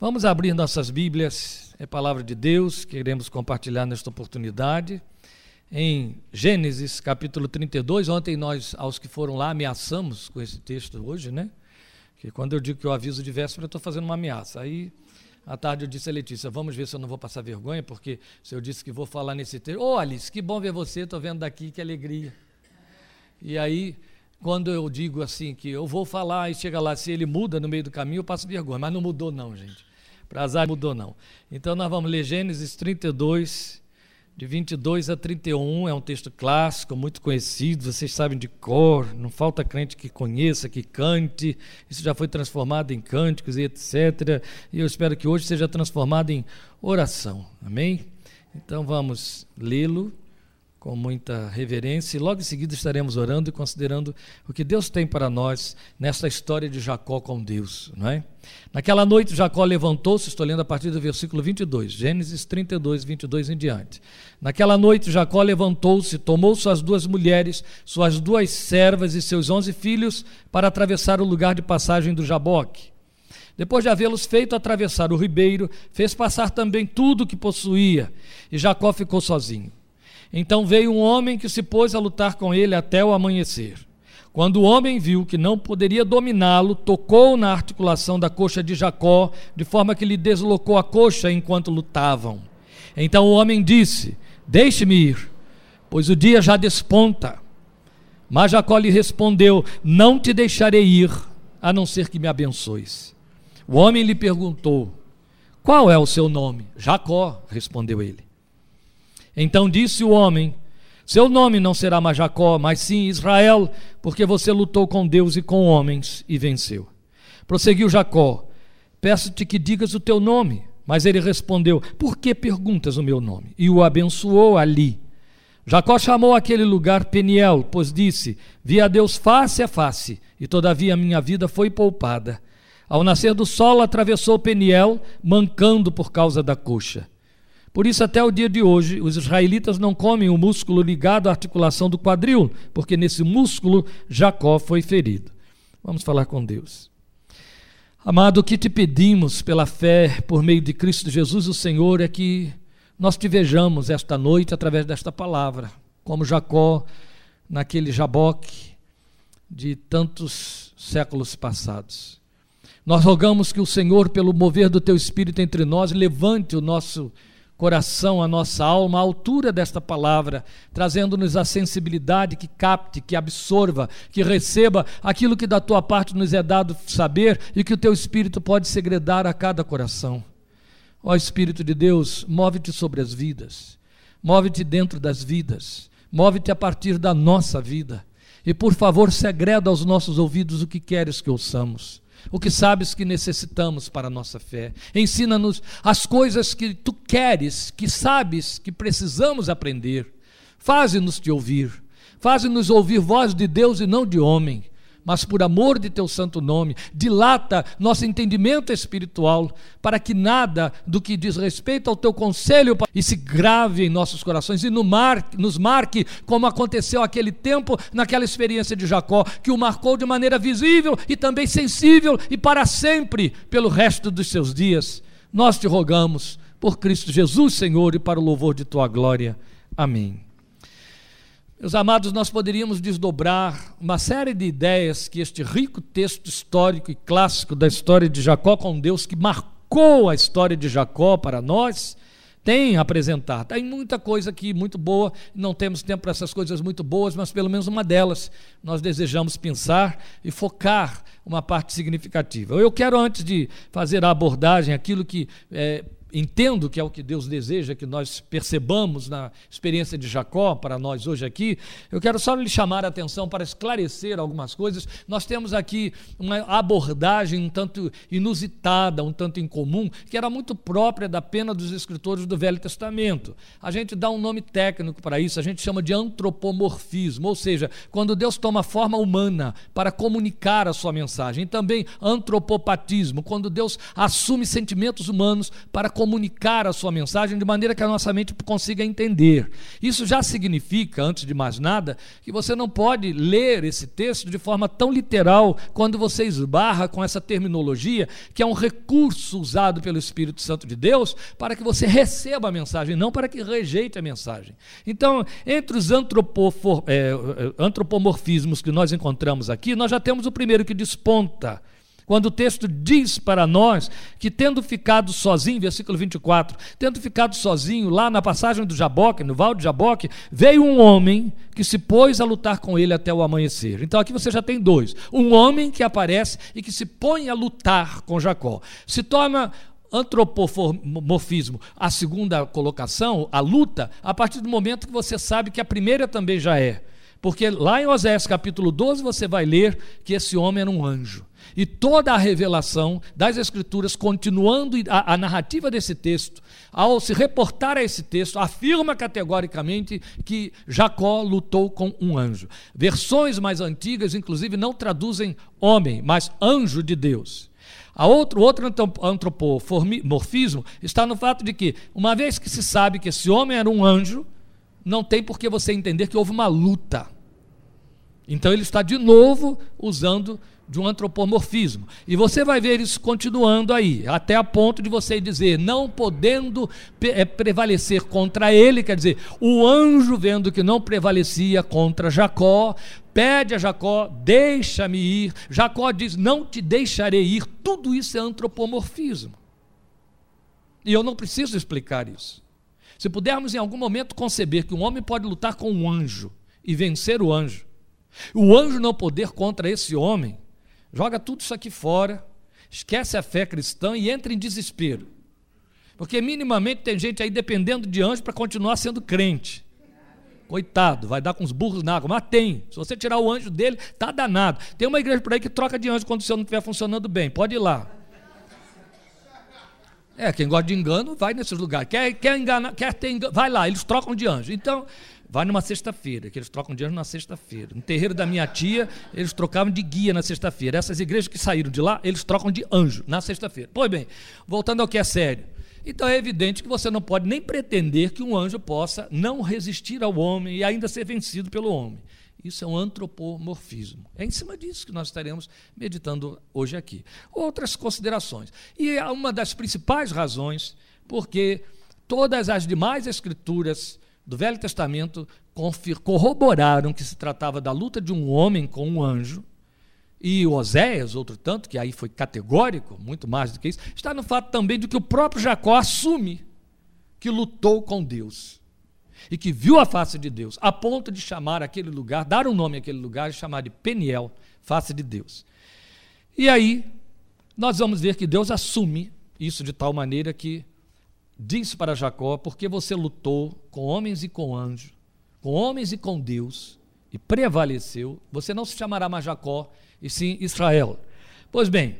Vamos abrir nossas Bíblias, é palavra de Deus, queremos compartilhar nesta oportunidade. Em Gênesis capítulo 32, ontem nós, aos que foram lá, ameaçamos com esse texto hoje, né? Que quando eu digo que eu aviso de véspera, eu estou fazendo uma ameaça. Aí, à tarde, eu disse a Letícia: vamos ver se eu não vou passar vergonha, porque se eu disse que vou falar nesse texto. Ô, oh, Alice, que bom ver você, estou vendo daqui, que alegria. E aí, quando eu digo assim, que eu vou falar e chega lá, se ele muda no meio do caminho, eu passo vergonha. Mas não mudou, não, gente. Para azar mudou não. Então nós vamos ler Gênesis 32, de 22 a 31, é um texto clássico, muito conhecido, vocês sabem de cor, não falta crente que conheça, que cante, isso já foi transformado em cânticos e etc. E eu espero que hoje seja transformado em oração, amém? Então vamos lê-lo com muita reverência e logo em seguida estaremos orando e considerando o que Deus tem para nós nesta história de Jacó com Deus, não é? Naquela noite Jacó levantou-se, estou lendo a partir do versículo 22, Gênesis 32, 22 em diante. Naquela noite Jacó levantou-se, tomou suas duas mulheres, suas duas servas e seus onze filhos para atravessar o lugar de passagem do Jaboque. Depois de havê-los feito atravessar o ribeiro, fez passar também tudo o que possuía, e Jacó ficou sozinho. Então veio um homem que se pôs a lutar com ele até o amanhecer. Quando o homem viu que não poderia dominá-lo, tocou na articulação da coxa de Jacó, de forma que lhe deslocou a coxa enquanto lutavam. Então o homem disse: Deixe-me ir, pois o dia já desponta. Mas Jacó lhe respondeu: Não te deixarei ir, a não ser que me abençoes. O homem lhe perguntou: Qual é o seu nome? Jacó, respondeu ele. Então disse o homem: Seu nome não será mais Jacó, mas sim Israel, porque você lutou com Deus e com homens e venceu. Prosseguiu Jacó: Peço-te que digas o teu nome. Mas ele respondeu: Por que perguntas o meu nome? E o abençoou ali. Jacó chamou aquele lugar Peniel, pois disse: Vi a Deus face a face, e todavia minha vida foi poupada. Ao nascer do sol, atravessou Peniel, mancando por causa da coxa. Por isso, até o dia de hoje, os israelitas não comem o músculo ligado à articulação do quadril, porque nesse músculo Jacó foi ferido. Vamos falar com Deus. Amado, o que te pedimos pela fé por meio de Cristo Jesus, o Senhor, é que nós te vejamos esta noite através desta palavra, como Jacó naquele jaboque de tantos séculos passados. Nós rogamos que o Senhor, pelo mover do teu Espírito entre nós, levante o nosso coração, a nossa alma à altura desta palavra, trazendo-nos a sensibilidade que capte, que absorva, que receba aquilo que da tua parte nos é dado saber e que o teu Espírito pode segredar a cada coração. Ó Espírito de Deus, move-te sobre as vidas, move-te dentro das vidas, move-te a partir da nossa vida. E por favor, segreda aos nossos ouvidos o que queres que ouçamos o que sabes que necessitamos para a nossa fé. Ensina-nos as coisas que tu queres, que sabes que precisamos aprender. Faze-nos te ouvir. Faze-nos ouvir voz de Deus e não de homem mas por amor de teu santo nome, dilata nosso entendimento espiritual, para que nada do que diz respeito ao teu conselho e se grave em nossos corações e nos marque, como aconteceu aquele tempo, naquela experiência de Jacó, que o marcou de maneira visível e também sensível e para sempre, pelo resto dos seus dias. Nós te rogamos, por Cristo Jesus, Senhor, e para o louvor de tua glória. Amém. Meus amados, nós poderíamos desdobrar uma série de ideias que este rico texto histórico e clássico da história de Jacó com Deus, que marcou a história de Jacó para nós, tem a apresentar. Tem muita coisa aqui muito boa, não temos tempo para essas coisas muito boas, mas pelo menos uma delas nós desejamos pensar e focar uma parte significativa. Eu quero, antes de fazer a abordagem, aquilo que é, entendo que é o que Deus deseja que nós percebamos na experiência de Jacó para nós hoje aqui, eu quero só lhe chamar a atenção para esclarecer algumas coisas. Nós temos aqui uma abordagem um tanto inusitada, um tanto incomum, que era muito própria da pena dos escritores do Velho Testamento. A gente dá um nome técnico para isso, a gente chama de antropomorfismo, ou seja, quando Deus toma forma humana para comunicar a sua mensagem. E também antropopatismo, quando Deus assume sentimentos humanos para comunicar comunicar a sua mensagem de maneira que a nossa mente consiga entender. Isso já significa, antes de mais nada, que você não pode ler esse texto de forma tão literal quando você esbarra com essa terminologia, que é um recurso usado pelo Espírito Santo de Deus para que você receba a mensagem, não para que rejeite a mensagem. Então, entre os antropofor, é, antropomorfismos que nós encontramos aqui, nós já temos o primeiro que desponta quando o texto diz para nós que, tendo ficado sozinho, versículo 24, tendo ficado sozinho lá na passagem do Jaboque, no val de Jaboque, veio um homem que se pôs a lutar com ele até o amanhecer. Então aqui você já tem dois: um homem que aparece e que se põe a lutar com Jacó. Se torna antropomorfismo a segunda colocação, a luta, a partir do momento que você sabe que a primeira também já é. Porque lá em Osés capítulo 12 você vai ler que esse homem era um anjo. E toda a revelação das Escrituras, continuando a, a, narrativa desse texto, ao se reportar a esse texto, afirma categoricamente que Jacó lutou com um anjo. Versões mais antigas, inclusive, não traduzem homem, mas anjo de Deus. A outro, outro antropomorfismo está no fato de que, uma vez que se sabe que esse homem era um anjo, não tem por que você entender que houve uma luta. Então ele está de novo usando de um antropomorfismo. E você vai ver isso continuando aí, até a ponto de você dizer, não podendo é, prevalecer contra ele, quer dizer, o anjo vendo que não prevalecia contra Jacó, pede a Jacó, deixa-me ir. Jacó diz, não te deixarei ir. Tudo isso é antropomorfismo. E eu não preciso explicar isso. Se pudermos em algum momento conceber que um homem pode lutar com um anjo e vencer o anjo, o anjo não poder contra esse homem, Joga tudo isso aqui fora, esquece a fé cristã e entra em desespero. Porque minimamente tem gente aí dependendo de anjo para continuar sendo crente. Coitado, vai dar com os burros na água. Mas tem. Se você tirar o anjo dele, tá danado. Tem uma igreja por aí que troca de anjo quando o seu não estiver funcionando bem. Pode ir lá. É, quem gosta de engano, vai nesses lugares. Quer, quer enganar, quer ter engano, vai lá, eles trocam de anjo. Então, Vai numa sexta-feira, que eles trocam dinheiro na sexta-feira. No terreiro da minha tia, eles trocavam de guia na sexta-feira. Essas igrejas que saíram de lá, eles trocam de anjo na sexta-feira. Pois bem, voltando ao que é sério. Então é evidente que você não pode nem pretender que um anjo possa não resistir ao homem e ainda ser vencido pelo homem. Isso é um antropomorfismo. É em cima disso que nós estaremos meditando hoje aqui. Outras considerações. E é uma das principais razões porque todas as demais escrituras do Velho Testamento corroboraram que se tratava da luta de um homem com um anjo, e Oséias, outro tanto, que aí foi categórico, muito mais do que isso, está no fato também de que o próprio Jacó assume que lutou com Deus e que viu a face de Deus, a ponto de chamar aquele lugar, dar um nome àquele lugar e chamar de Peniel, face de Deus. E aí, nós vamos ver que Deus assume isso de tal maneira que disse para Jacó: Porque você lutou com homens e com anjos, com homens e com Deus, e prevaleceu, você não se chamará mais Jacó, e sim Israel. Pois bem,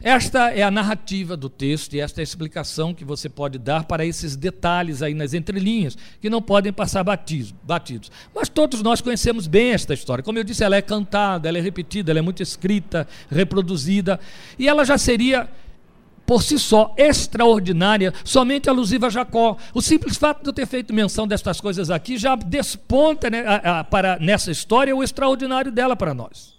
esta é a narrativa do texto e esta é a explicação que você pode dar para esses detalhes aí nas entrelinhas, que não podem passar batidos. Mas todos nós conhecemos bem esta história. Como eu disse, ela é cantada, ela é repetida, ela é muito escrita, reproduzida, e ela já seria por si só, extraordinária, somente alusiva a Jacó. O simples fato de eu ter feito menção destas coisas aqui já desponta né, a, a, para, nessa história o extraordinário dela para nós.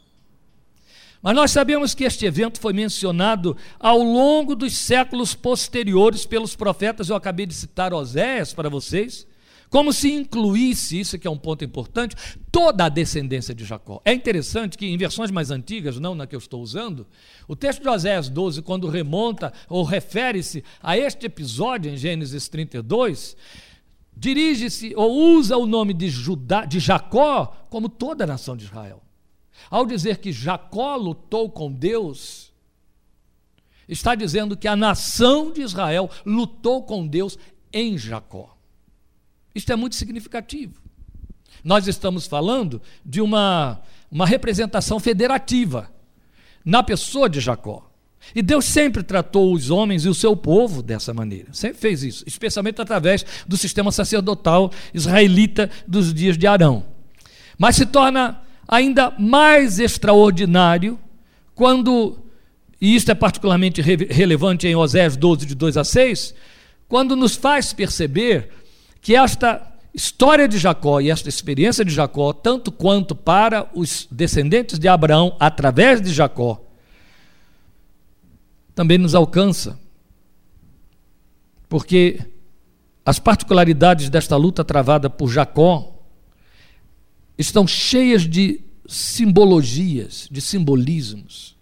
Mas nós sabemos que este evento foi mencionado ao longo dos séculos posteriores pelos profetas. Eu acabei de citar Oséias para vocês como se incluísse, isso que é um ponto importante, toda a descendência de Jacó. É interessante que em versões mais antigas, não na que eu estou usando, o texto de Oséias 12, quando remonta ou refere-se a este episódio em Gênesis 32, dirige-se ou usa o nome de, Judá, de Jacó como toda a nação de Israel. Ao dizer que Jacó lutou com Deus, está dizendo que a nação de Israel lutou com Deus em Jacó. Isto é muito significativo. Nós estamos falando de uma, uma representação federativa na pessoa de Jacó. E Deus sempre tratou os homens e o seu povo dessa maneira. Sempre fez isso, especialmente através do sistema sacerdotal israelita dos dias de Arão. Mas se torna ainda mais extraordinário quando e isto é particularmente re relevante em Oséias 12, de 2 a 6, quando nos faz perceber que esta história de Jacó e esta experiência de Jacó, tanto quanto para os descendentes de Abraão através de Jacó, também nos alcança. Porque as particularidades desta luta travada por Jacó estão cheias de simbologias, de simbolismos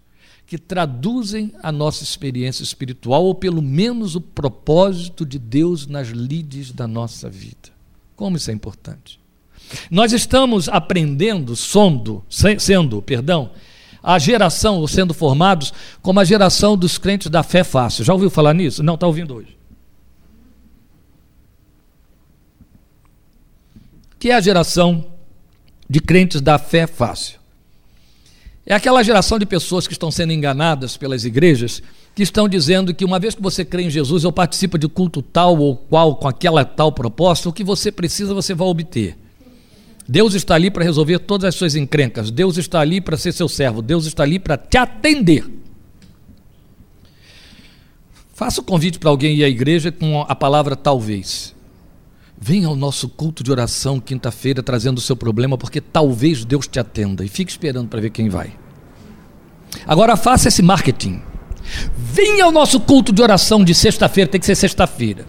que traduzem a nossa experiência espiritual, ou pelo menos o propósito de Deus nas lides da nossa vida. Como isso é importante. Nós estamos aprendendo, sondo, sendo, perdão, a geração, ou sendo formados como a geração dos crentes da fé fácil. Já ouviu falar nisso? Não, está ouvindo hoje. Que é a geração de crentes da fé fácil. É aquela geração de pessoas que estão sendo enganadas pelas igrejas, que estão dizendo que uma vez que você crê em Jesus ou participa de culto tal ou qual, com aquela tal proposta, o que você precisa você vai obter. Deus está ali para resolver todas as suas encrencas, Deus está ali para ser seu servo, Deus está ali para te atender. Faça o convite para alguém ir à igreja com a palavra talvez. Venha ao nosso culto de oração quinta-feira trazendo o seu problema, porque talvez Deus te atenda. E fique esperando para ver quem vai. Agora faça esse marketing. Venha ao nosso culto de oração de sexta-feira, tem que ser sexta-feira.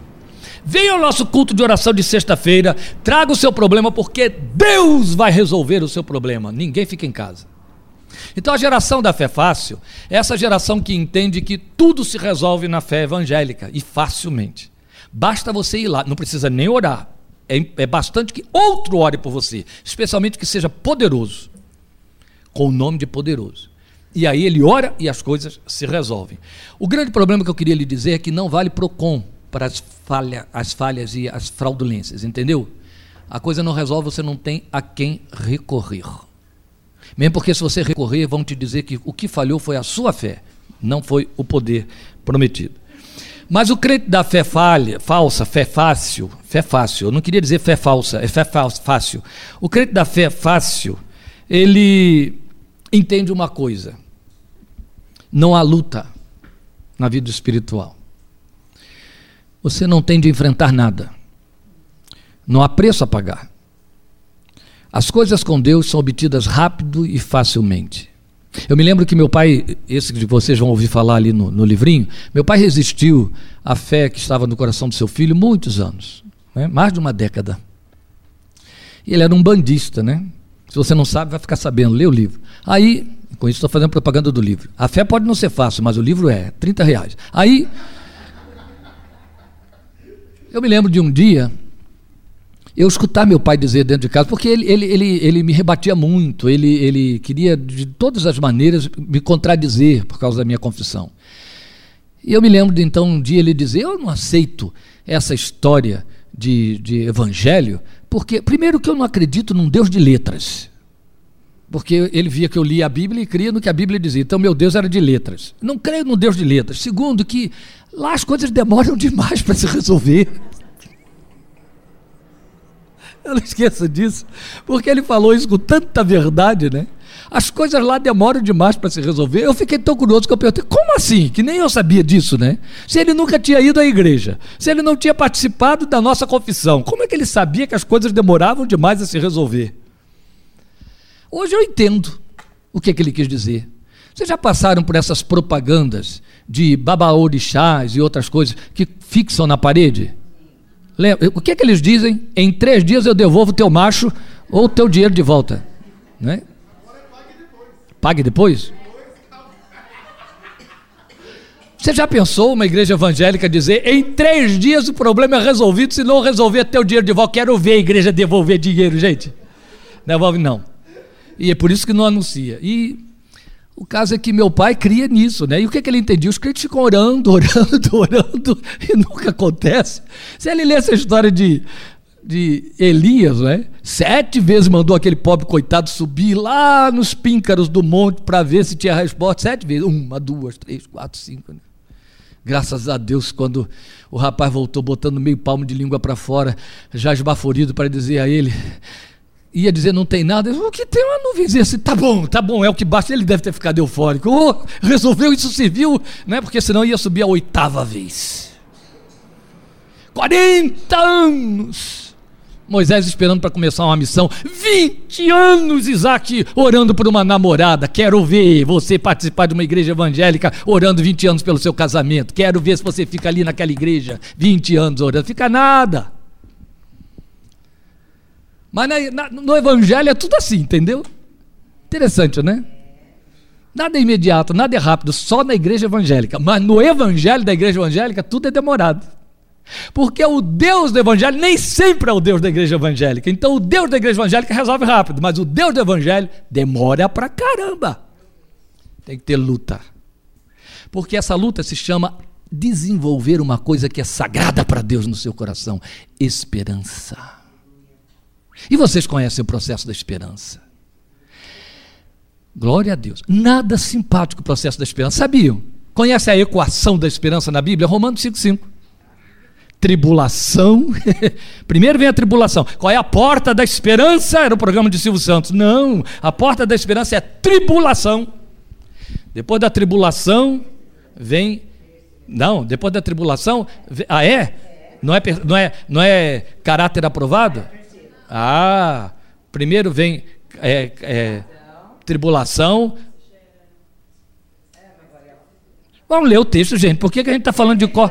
Venha ao nosso culto de oração de sexta-feira, traga o seu problema, porque Deus vai resolver o seu problema. Ninguém fica em casa. Então a geração da fé fácil é essa geração que entende que tudo se resolve na fé evangélica e facilmente. Basta você ir lá, não precisa nem orar. É, é bastante que outro ore por você, especialmente que seja poderoso, com o nome de poderoso. E aí ele ora e as coisas se resolvem. O grande problema que eu queria lhe dizer é que não vale PROCON para as, falha, as falhas e as fraudulências, entendeu? A coisa não resolve, você não tem a quem recorrer. Mesmo porque se você recorrer, vão te dizer que o que falhou foi a sua fé, não foi o poder prometido. Mas o crente da fé falha, falsa, fé fácil, fé fácil, eu não queria dizer fé falsa, é fé fácil. O crente da fé fácil, ele entende uma coisa: não há luta na vida espiritual. Você não tem de enfrentar nada. Não há preço a pagar. As coisas com Deus são obtidas rápido e facilmente. Eu me lembro que meu pai, esse que vocês vão ouvir falar ali no, no livrinho, meu pai resistiu à fé que estava no coração do seu filho muitos anos, né? mais de uma década. E ele era um bandista, né? Se você não sabe, vai ficar sabendo, lê o livro. Aí, com isso estou fazendo propaganda do livro. A fé pode não ser fácil, mas o livro é 30 reais. Aí, eu me lembro de um dia eu escutar meu pai dizer dentro de casa, porque ele, ele, ele, ele me rebatia muito, ele, ele queria de todas as maneiras me contradizer por causa da minha confissão. E eu me lembro de então um dia ele dizer: Eu não aceito essa história de, de evangelho, porque, primeiro, que eu não acredito num Deus de letras. Porque ele via que eu lia a Bíblia e cria no que a Bíblia dizia. Então, meu Deus era de letras. Não creio no Deus de letras. Segundo, que lá as coisas demoram demais para se resolver. Eu não esqueço disso, porque ele falou isso com tanta verdade, né? As coisas lá demoram demais para se resolver. Eu fiquei tão curioso que eu perguntei: como assim? Que nem eu sabia disso, né? Se ele nunca tinha ido à igreja, se ele não tinha participado da nossa confissão, como é que ele sabia que as coisas demoravam demais a se resolver? Hoje eu entendo o que, é que ele quis dizer. Vocês já passaram por essas propagandas de babaorixás e outras coisas que fixam na parede? O que é que eles dizem? Em três dias eu devolvo teu macho ou teu dinheiro de volta. Né? Pague depois? Você já pensou uma igreja evangélica dizer em três dias o problema é resolvido, se não resolver teu dinheiro de volta? Quero ver a igreja devolver dinheiro, gente. Devolve não. E é por isso que não anuncia. E o caso é que meu pai cria nisso, né? E o que, é que ele entendia? Os crentes ficam orando, orando, orando, e nunca acontece. Se ele lê essa história de, de Elias, né? Sete vezes mandou aquele pobre coitado subir lá nos píncaros do monte para ver se tinha resposta. Sete vezes. Uma, duas, três, quatro, cinco. Né? Graças a Deus, quando o rapaz voltou botando meio palmo de língua para fora, já esbaforido, para dizer a ele: ia dizer não tem nada. O que tem uma nuvenzinha assim, tá bom, tá bom, é o que basta. Ele deve ter ficado eufórico. Oh, resolveu, isso viu, né? porque senão ia subir a oitava vez. 40 anos. Moisés esperando para começar uma missão. 20 anos, Isaac, orando por uma namorada. Quero ver você participar de uma igreja evangélica orando 20 anos pelo seu casamento. Quero ver se você fica ali naquela igreja 20 anos orando. Fica nada. Mas na, na, no Evangelho é tudo assim, entendeu? Interessante, né? Nada é imediato, nada é rápido, só na igreja evangélica. Mas no Evangelho da igreja evangélica, tudo é demorado. Porque o Deus do Evangelho nem sempre é o Deus da igreja evangélica. Então o Deus da igreja evangélica resolve rápido, mas o Deus do Evangelho demora pra caramba. Tem que ter luta. Porque essa luta se chama desenvolver uma coisa que é sagrada para Deus no seu coração: esperança. E vocês conhecem o processo da esperança. Glória a Deus. Nada simpático o processo da esperança. Sabiam? Conhece a equação da esperança na Bíblia? Romanos 5,5 tribulação. Primeiro vem a tribulação. Qual é a porta da esperança? Era o programa de Silvio Santos. Não, a porta da esperança é tribulação. Depois da tribulação vem Não, depois da tribulação, ah é? Não é não é não é caráter aprovado? Ah, primeiro vem é, é, tribulação. Vamos ler o texto, gente. Por que, que a gente está falando de cor?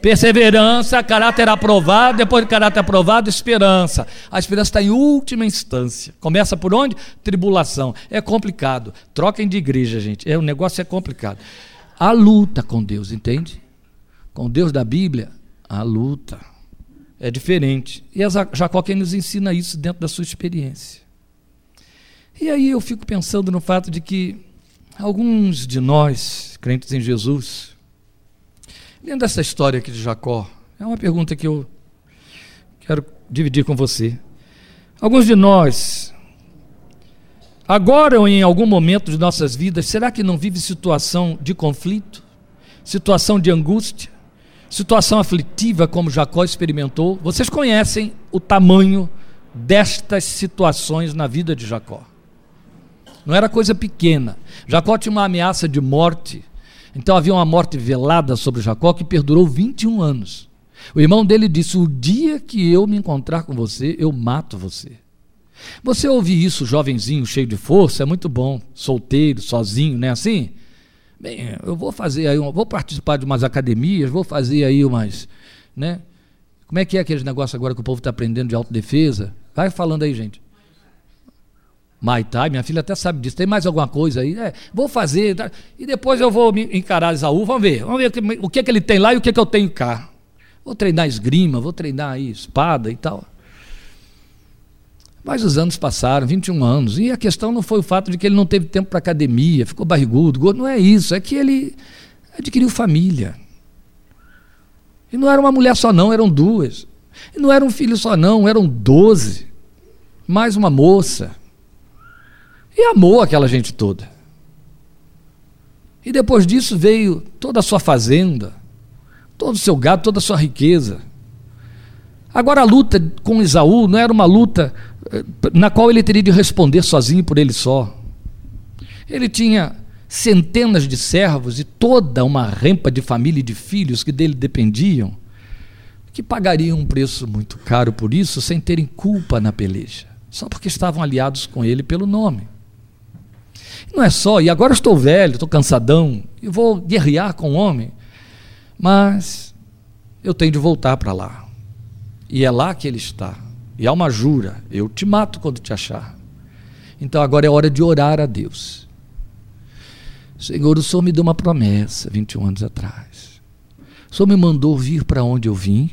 Perseverança, caráter aprovado, depois de caráter aprovado, esperança. A esperança está em última instância. Começa por onde? Tribulação. É complicado. Troquem de igreja, gente. É, o negócio é complicado. A luta com Deus, entende? Com Deus da Bíblia, a luta é diferente. E Jacó quem nos ensina isso dentro da sua experiência. E aí eu fico pensando no fato de que alguns de nós, crentes em Jesus, Dentro dessa história aqui de Jacó, é uma pergunta que eu quero dividir com você. Alguns de nós, agora ou em algum momento de nossas vidas, será que não vive situação de conflito, situação de angústia, situação aflitiva como Jacó experimentou? Vocês conhecem o tamanho destas situações na vida de Jacó. Não era coisa pequena. Jacó tinha uma ameaça de morte então havia uma morte velada sobre Jacó que perdurou 21 anos. O irmão dele disse: O dia que eu me encontrar com você, eu mato você. Você ouvir isso, jovenzinho, cheio de força, é muito bom, solteiro, sozinho, não é assim? Bem, eu vou fazer aí, vou participar de umas academias, vou fazer aí umas, né? Como é que é aquele negócio agora que o povo está aprendendo de autodefesa? Vai falando aí, gente. Mai Tai, minha filha até sabe disso. Tem mais alguma coisa aí? É, vou fazer. Tá? E depois eu vou me encarar Isaú. Vamos ver. Vamos ver o que, o que, é que ele tem lá e o que, é que eu tenho cá. Vou treinar esgrima, vou treinar aí espada e tal. Mas os anos passaram, 21 anos, e a questão não foi o fato de que ele não teve tempo para academia, ficou barrigudo, gordo, não é isso, é que ele adquiriu família. E não era uma mulher só não, eram duas. E não era um filho só não, eram doze. Mais uma moça. E amou aquela gente toda. E depois disso veio toda a sua fazenda, todo o seu gado, toda a sua riqueza. Agora a luta com Isaú não era uma luta na qual ele teria de responder sozinho por ele só. Ele tinha centenas de servos e toda uma rempa de família e de filhos que dele dependiam, que pagariam um preço muito caro por isso sem terem culpa na peleja, só porque estavam aliados com ele pelo nome. Não é só, e agora estou velho, estou cansadão, e vou guerrear com o homem, mas eu tenho de voltar para lá. E é lá que ele está. E há uma jura: eu te mato quando te achar. Então agora é hora de orar a Deus. Senhor, o Senhor me deu uma promessa 21 anos atrás. O Senhor me mandou vir para onde eu vim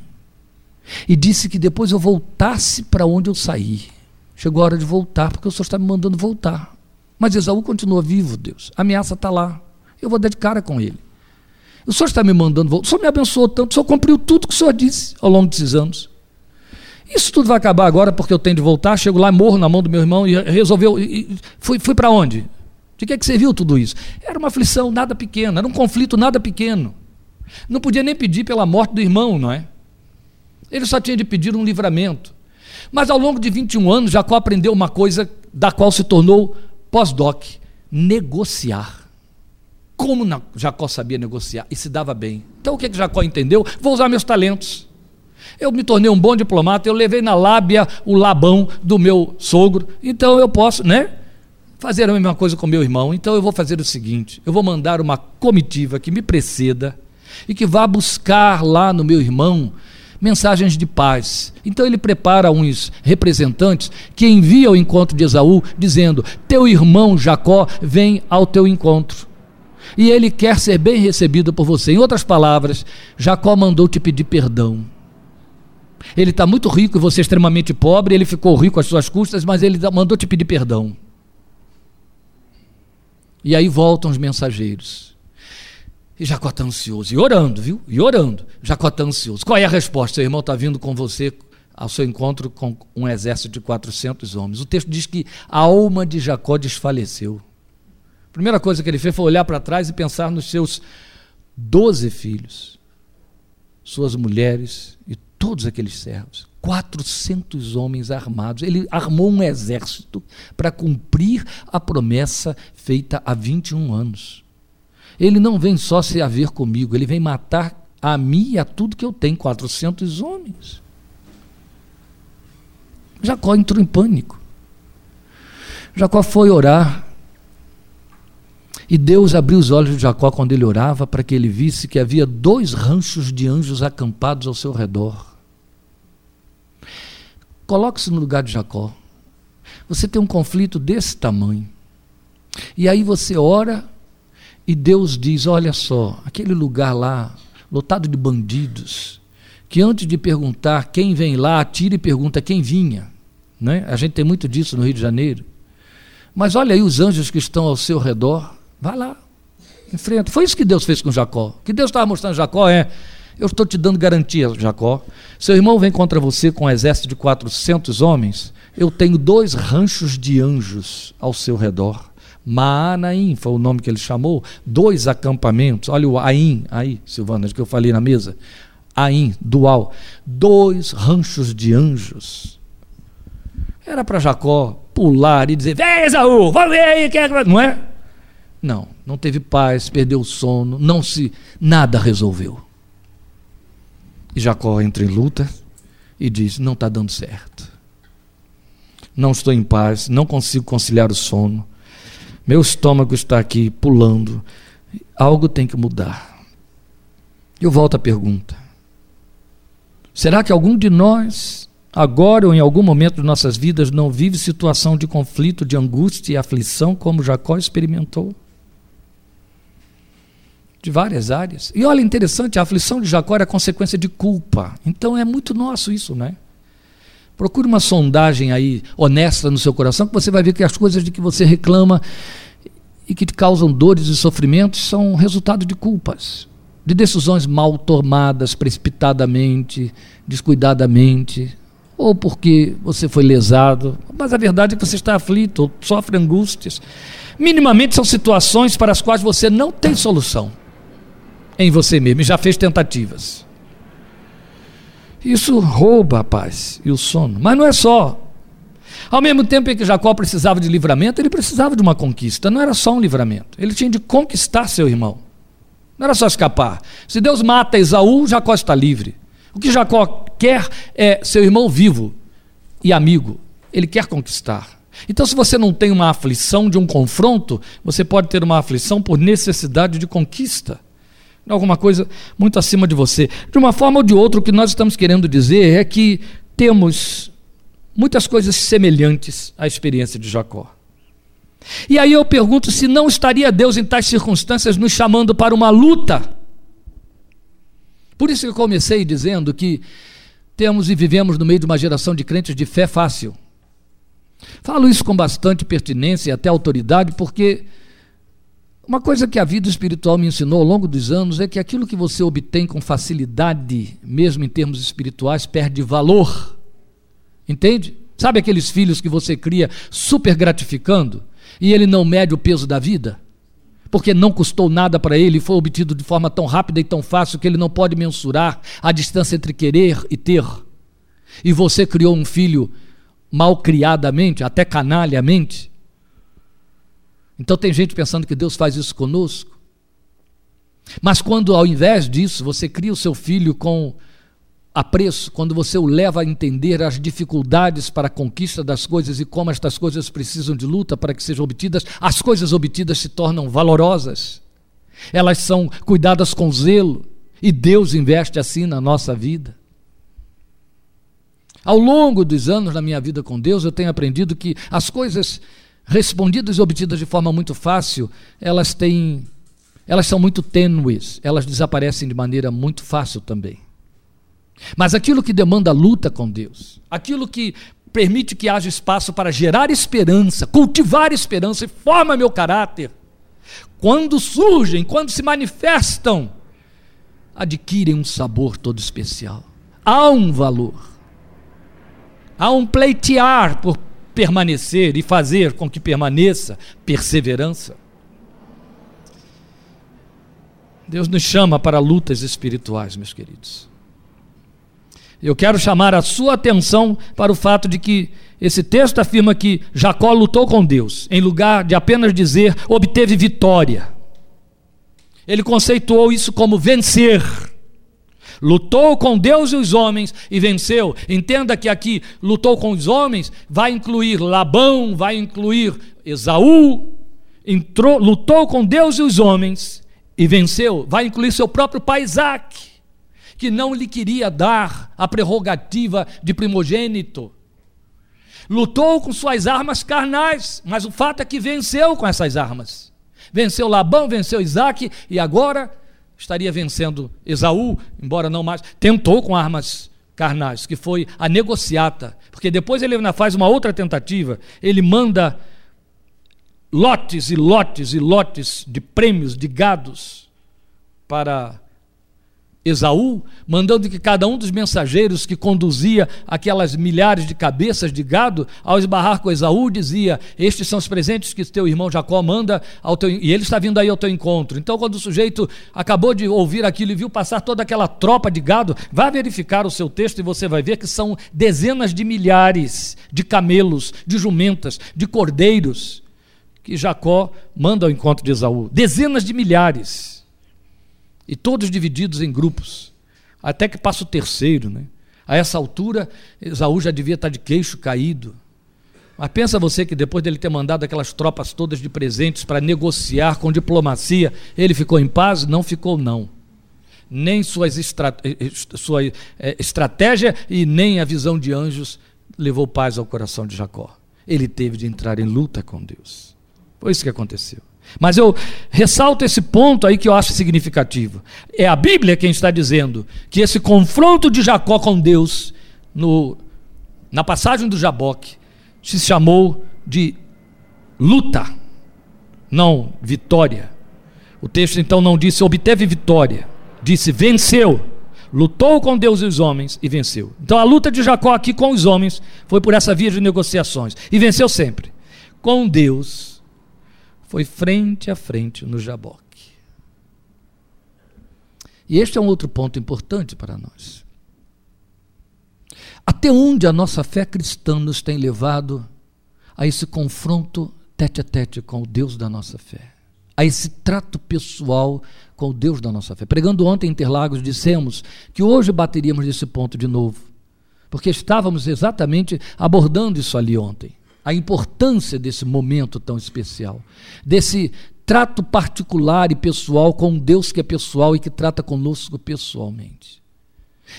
e disse que depois eu voltasse para onde eu saí. Chegou a hora de voltar, porque o Senhor está me mandando voltar. Mas Esaú continua vivo, Deus. A ameaça está lá. Eu vou dar de cara com ele. O Senhor está me mandando voltar. O Senhor me abençoou tanto. O Senhor cumpriu tudo que o Senhor disse ao longo desses anos. Isso tudo vai acabar agora porque eu tenho de voltar. Chego lá, morro na mão do meu irmão e resolveu. E fui fui para onde? De que é que serviu tudo isso? Era uma aflição nada pequena, era um conflito nada pequeno. Não podia nem pedir pela morte do irmão, não é? Ele só tinha de pedir um livramento. Mas ao longo de 21 anos, Jacó aprendeu uma coisa da qual se tornou pós-doc: negociar. Como Jacó sabia negociar e se dava bem. Então o que, que Jacó entendeu? Vou usar meus talentos. Eu me tornei um bom diplomata, eu levei na lábia o labão do meu sogro, então eu posso, né? Fazer a mesma coisa com meu irmão. Então eu vou fazer o seguinte: eu vou mandar uma comitiva que me preceda e que vá buscar lá no meu irmão mensagens de paz. Então ele prepara uns representantes que envia ao encontro de Esaú, dizendo: Teu irmão Jacó vem ao teu encontro. E ele quer ser bem recebido por você. Em outras palavras, Jacó mandou te pedir perdão. Ele está muito rico e você é extremamente pobre, ele ficou rico às suas custas, mas ele mandou te pedir perdão. E aí voltam os mensageiros. E Jacó está ansioso, e orando, viu? E orando. Jacó está ansioso. Qual é a resposta? Seu irmão está vindo com você ao seu encontro com um exército de 400 homens. O texto diz que a alma de Jacó desfaleceu. A primeira coisa que ele fez foi olhar para trás e pensar nos seus doze filhos, suas mulheres e todos aqueles servos. 400 homens armados. Ele armou um exército para cumprir a promessa feita há 21 anos. Ele não vem só se haver comigo, ele vem matar a mim e a tudo que eu tenho 400 homens. Jacó entrou em pânico. Jacó foi orar. E Deus abriu os olhos de Jacó quando ele orava para que ele visse que havia dois ranchos de anjos acampados ao seu redor. Coloque-se no lugar de Jacó. Você tem um conflito desse tamanho. E aí você ora e Deus diz: Olha só, aquele lugar lá, lotado de bandidos, que antes de perguntar quem vem lá, atira e pergunta quem vinha. Né? A gente tem muito disso no Rio de Janeiro. Mas olha aí os anjos que estão ao seu redor. Vá lá, enfrenta. Foi isso que Deus fez com Jacó. O que Deus estava mostrando a Jacó é: eu estou te dando garantia, Jacó. Seu irmão vem contra você com um exército de 400 homens. Eu tenho dois ranchos de anjos ao seu redor. Maanaim foi o nome que ele chamou. Dois acampamentos. Olha o Aim aí, Silvana, que eu falei na mesa. Aim, dual. Dois ranchos de anjos. Era para Jacó pular e dizer: Vem, Esaú, vamos ver aí, é Não é? Não, não teve paz, perdeu o sono, não se. Nada resolveu. E Jacó entra em luta e diz: Não está dando certo. Não estou em paz, não consigo conciliar o sono. Meu estômago está aqui pulando. Algo tem que mudar. Eu volto à pergunta: será que algum de nós, agora ou em algum momento de nossas vidas, não vive situação de conflito, de angústia e aflição como Jacó experimentou? De várias áreas. E olha, interessante, a aflição de Jacó era consequência de culpa. Então é muito nosso isso, né? Procure uma sondagem aí honesta no seu coração, que você vai ver que as coisas de que você reclama e que te causam dores e sofrimentos são resultado de culpas, de decisões mal tomadas, precipitadamente, descuidadamente, ou porque você foi lesado. Mas a verdade é que você está aflito, sofre angústias. Minimamente são situações para as quais você não tem solução em você mesmo e já fez tentativas. Isso rouba a paz e o sono. Mas não é só. Ao mesmo tempo em que Jacó precisava de livramento, ele precisava de uma conquista. Não era só um livramento. Ele tinha de conquistar seu irmão. Não era só escapar. Se Deus mata Esaú, Jacó está livre. O que Jacó quer é seu irmão vivo e amigo. Ele quer conquistar. Então, se você não tem uma aflição de um confronto, você pode ter uma aflição por necessidade de conquista alguma coisa muito acima de você. De uma forma ou de outra, o que nós estamos querendo dizer é que temos muitas coisas semelhantes à experiência de Jacó. E aí eu pergunto se não estaria Deus em tais circunstâncias nos chamando para uma luta. Por isso que eu comecei dizendo que temos e vivemos no meio de uma geração de crentes de fé fácil. Falo isso com bastante pertinência e até autoridade, porque uma coisa que a vida espiritual me ensinou ao longo dos anos é que aquilo que você obtém com facilidade, mesmo em termos espirituais, perde valor. Entende? Sabe aqueles filhos que você cria super gratificando e ele não mede o peso da vida? Porque não custou nada para ele e foi obtido de forma tão rápida e tão fácil que ele não pode mensurar a distância entre querer e ter. e você criou um filho malcriadamente, até canalhamente. Então tem gente pensando que Deus faz isso conosco. Mas quando ao invés disso você cria o seu filho com apreço, quando você o leva a entender as dificuldades para a conquista das coisas e como estas coisas precisam de luta para que sejam obtidas, as coisas obtidas se tornam valorosas. Elas são cuidadas com zelo e Deus investe assim na nossa vida. Ao longo dos anos na minha vida com Deus, eu tenho aprendido que as coisas respondidas e obtidas de forma muito fácil, elas têm elas são muito tênues, elas desaparecem de maneira muito fácil também. Mas aquilo que demanda luta com Deus, aquilo que permite que haja espaço para gerar esperança, cultivar esperança e forma meu caráter, quando surgem, quando se manifestam, adquirem um sabor todo especial. Há um valor. Há um pleitear por permanecer e fazer com que permaneça perseverança. Deus nos chama para lutas espirituais, meus queridos. Eu quero chamar a sua atenção para o fato de que esse texto afirma que Jacó lutou com Deus, em lugar de apenas dizer obteve vitória. Ele conceituou isso como vencer. Lutou com Deus e os homens e venceu. Entenda que aqui lutou com os homens vai incluir Labão, vai incluir Esaú, entrou, lutou com Deus e os homens e venceu, vai incluir seu próprio pai Isaac, que não lhe queria dar a prerrogativa de primogênito. Lutou com suas armas carnais, mas o fato é que venceu com essas armas. Venceu Labão, venceu Isaac e agora estaria vencendo Esaú, embora não mais. Tentou com armas carnais, que foi a negociata, porque depois ele ainda faz uma outra tentativa. Ele manda lotes e lotes e lotes de prêmios, de gados para Esaú, mandando que cada um dos mensageiros que conduzia aquelas milhares de cabeças de gado, ao esbarrar com Esaú, dizia: Estes são os presentes que teu irmão Jacó manda ao teu. E ele está vindo aí ao teu encontro. Então, quando o sujeito acabou de ouvir aquilo e viu passar toda aquela tropa de gado, vá verificar o seu texto e você vai ver que são dezenas de milhares de camelos, de jumentas, de cordeiros que Jacó manda ao encontro de Esaú. Dezenas de milhares. E todos divididos em grupos. Até que passa o terceiro, né? A essa altura, Esaú já devia estar de queixo caído. Mas pensa você que depois dele ter mandado aquelas tropas todas de presentes para negociar com diplomacia, ele ficou em paz? Não ficou, não. Nem suas eh, eh, sua é, estratégia e nem a visão de anjos levou paz ao coração de Jacó. Ele teve de entrar em luta com Deus. Foi isso que aconteceu. Mas eu ressalto esse ponto aí que eu acho significativo. É a Bíblia quem está dizendo que esse confronto de Jacó com Deus, no, na passagem do Jaboque, se chamou de luta, não vitória. O texto então não disse obteve vitória, disse venceu. Lutou com Deus e os homens e venceu. Então a luta de Jacó aqui com os homens foi por essa via de negociações e venceu sempre. Com Deus foi frente a frente no Jaboque. E este é um outro ponto importante para nós. Até onde a nossa fé cristã nos tem levado a esse confronto tete a tete com o Deus da nossa fé, a esse trato pessoal com o Deus da nossa fé. Pregando ontem em Interlagos, dissemos que hoje bateríamos nesse ponto de novo, porque estávamos exatamente abordando isso ali ontem a importância desse momento tão especial, desse trato particular e pessoal com Deus que é pessoal e que trata conosco pessoalmente.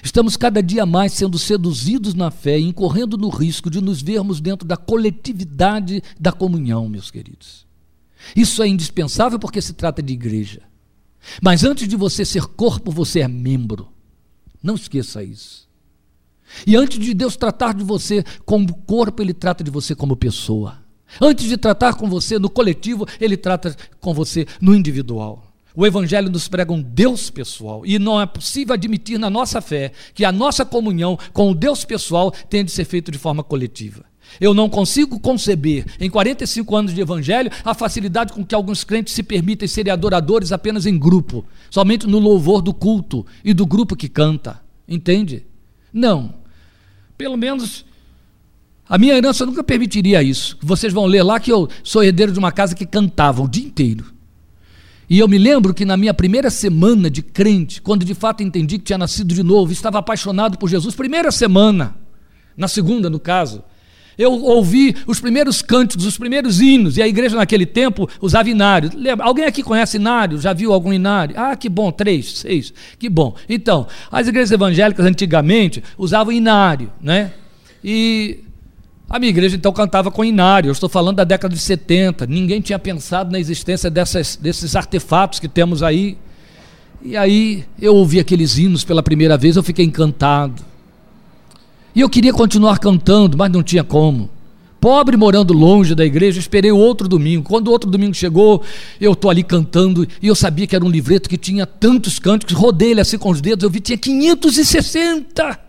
Estamos cada dia mais sendo seduzidos na fé e incorrendo no risco de nos vermos dentro da coletividade da comunhão, meus queridos. Isso é indispensável porque se trata de igreja. Mas antes de você ser corpo, você é membro. Não esqueça isso. E antes de Deus tratar de você como corpo, Ele trata de você como pessoa. Antes de tratar com você no coletivo, Ele trata com você no individual. O Evangelho nos prega um Deus pessoal e não é possível admitir na nossa fé que a nossa comunhão com o Deus pessoal tenha de ser feita de forma coletiva. Eu não consigo conceber, em 45 anos de Evangelho, a facilidade com que alguns crentes se permitem serem adoradores apenas em grupo, somente no louvor do culto e do grupo que canta. Entende? Não. Pelo menos a minha herança nunca permitiria isso. Vocês vão ler lá que eu sou herdeiro de uma casa que cantava o dia inteiro. E eu me lembro que na minha primeira semana de crente, quando de fato entendi que tinha nascido de novo, estava apaixonado por Jesus, primeira semana, na segunda no caso, eu ouvi os primeiros cânticos, os primeiros hinos, e a igreja naquele tempo usava inário. Lembra? Alguém aqui conhece inário? Já viu algum inário? Ah, que bom, três, seis, que bom. Então, as igrejas evangélicas antigamente usavam inário, né? E a minha igreja então cantava com inário. Eu estou falando da década de 70. Ninguém tinha pensado na existência dessas, desses artefatos que temos aí. E aí eu ouvi aqueles hinos pela primeira vez, eu fiquei encantado. E eu queria continuar cantando, mas não tinha como. Pobre morando longe da igreja, esperei o outro domingo. Quando o outro domingo chegou, eu estou ali cantando e eu sabia que era um livreto que tinha tantos cânticos. Rodei ele assim com os dedos, eu vi tinha 560.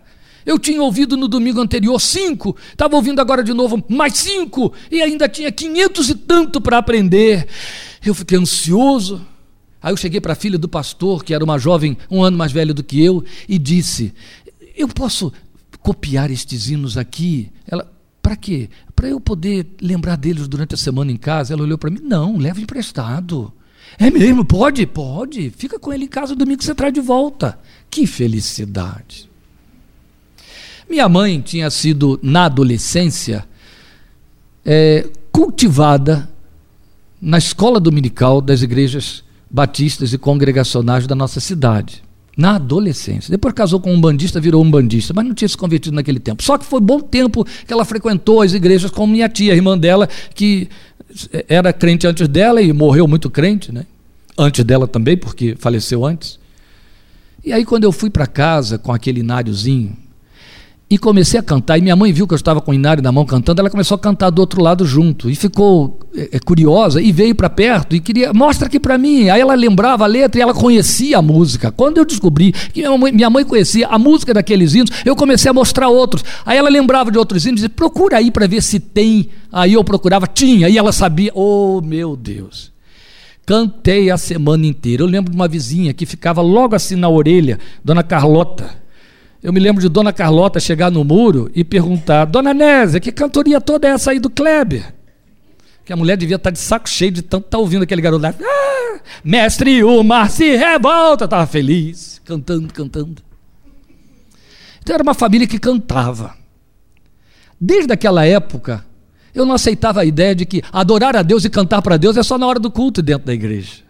Eu tinha ouvido no domingo anterior cinco, estava ouvindo agora de novo mais cinco, e ainda tinha quinhentos e tanto para aprender. Eu fiquei ansioso. Aí eu cheguei para a filha do pastor, que era uma jovem um ano mais velha do que eu, e disse: Eu posso copiar estes hinos aqui? Ela, para quê? Para eu poder lembrar deles durante a semana em casa. Ela olhou para mim: Não, leve emprestado. É mesmo? Pode? Pode. Fica com ele em casa domingo você traz de volta. Que felicidade. Minha mãe tinha sido, na adolescência, é, cultivada na escola dominical das igrejas batistas e congregacionais da nossa cidade na adolescência. Depois casou com um bandista, virou um bandista, mas não tinha se convertido naquele tempo. Só que foi bom tempo que ela frequentou as igrejas com minha tia, irmã dela, que era crente antes dela e morreu muito crente, né? Antes dela também, porque faleceu antes. E aí quando eu fui para casa com aquele ináriozinho, e comecei a cantar. E minha mãe viu que eu estava com o inário na mão cantando, ela começou a cantar do outro lado junto. E ficou é, é curiosa e veio para perto e queria, mostra aqui para mim. Aí ela lembrava a letra e ela conhecia a música. Quando eu descobri que minha mãe, minha mãe conhecia a música daqueles hinos, eu comecei a mostrar outros. Aí ela lembrava de outros hinos e dizia, procura aí para ver se tem. Aí eu procurava, tinha. E ela sabia. Oh, meu Deus. Cantei a semana inteira. Eu lembro de uma vizinha que ficava logo assim na orelha, Dona Carlota eu me lembro de Dona Carlota chegar no muro e perguntar: Dona Nésia, que cantoria toda é essa aí do Kleber? Que a mulher devia estar de saco cheio de tanto estar ouvindo aquele garoto lá. Ah, mestre, o mar se revolta. Estava feliz, cantando, cantando. Então era uma família que cantava. Desde aquela época, eu não aceitava a ideia de que adorar a Deus e cantar para Deus é só na hora do culto dentro da igreja.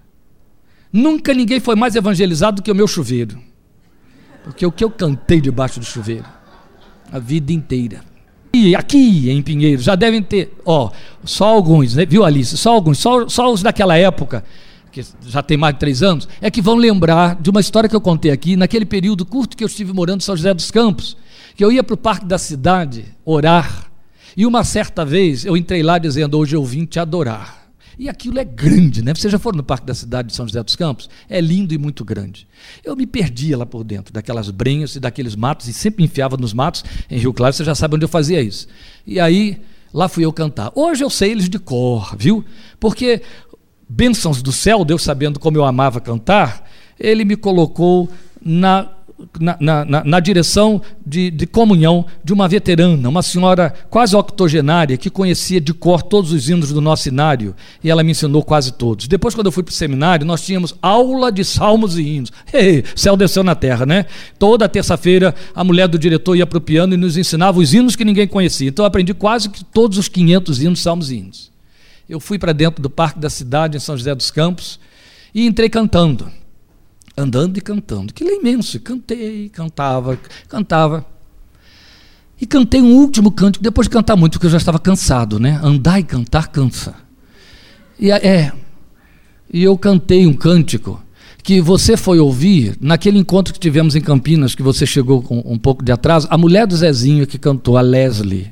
Nunca ninguém foi mais evangelizado do que o meu chuveiro. Porque o que eu cantei debaixo do chuveiro a vida inteira. E aqui em Pinheiro já devem ter, ó, só alguns, né? viu Alice? Só alguns, só, só os daquela época, que já tem mais de três anos, é que vão lembrar de uma história que eu contei aqui, naquele período curto que eu estive morando em São José dos Campos, que eu ia para o parque da cidade orar, e uma certa vez eu entrei lá dizendo: Hoje eu vim te adorar. E aquilo é grande, né? Vocês já foram no Parque da Cidade de São José dos Campos? É lindo e muito grande. Eu me perdia lá por dentro, daquelas brenhas e daqueles matos, e sempre enfiava nos matos. Em Rio Claro, você já sabe onde eu fazia isso. E aí, lá fui eu cantar. Hoje eu sei eles de cor, viu? Porque, bênçãos do céu, Deus sabendo como eu amava cantar, ele me colocou na na, na, na, direção de, de, comunhão de uma veterana, uma senhora quase octogenária, que conhecia de cor todos os hinos do nosso inário, e ela me ensinou quase todos. Depois, quando eu fui para o seminário, nós tínhamos aula de salmos e hinos. Ei, céu desceu na terra, né? Toda terça-feira, a mulher do diretor ia para o piano e nos ensinava os hinos que ninguém conhecia. Então, eu aprendi quase que todos os 500 hinos, salmos e hinos. Eu fui para dentro do Parque da Cidade, em São José dos Campos, e entrei cantando andando e cantando. Que é imenso. Cantei, cantava, cantava. E cantei um último cântico, depois de cantar muito, porque eu já estava cansado, né? Andar e cantar cansa. E é. E eu cantei um cântico que você foi ouvir naquele encontro que tivemos em Campinas, que você chegou com um pouco de atraso, a mulher do Zezinho que cantou, a Leslie.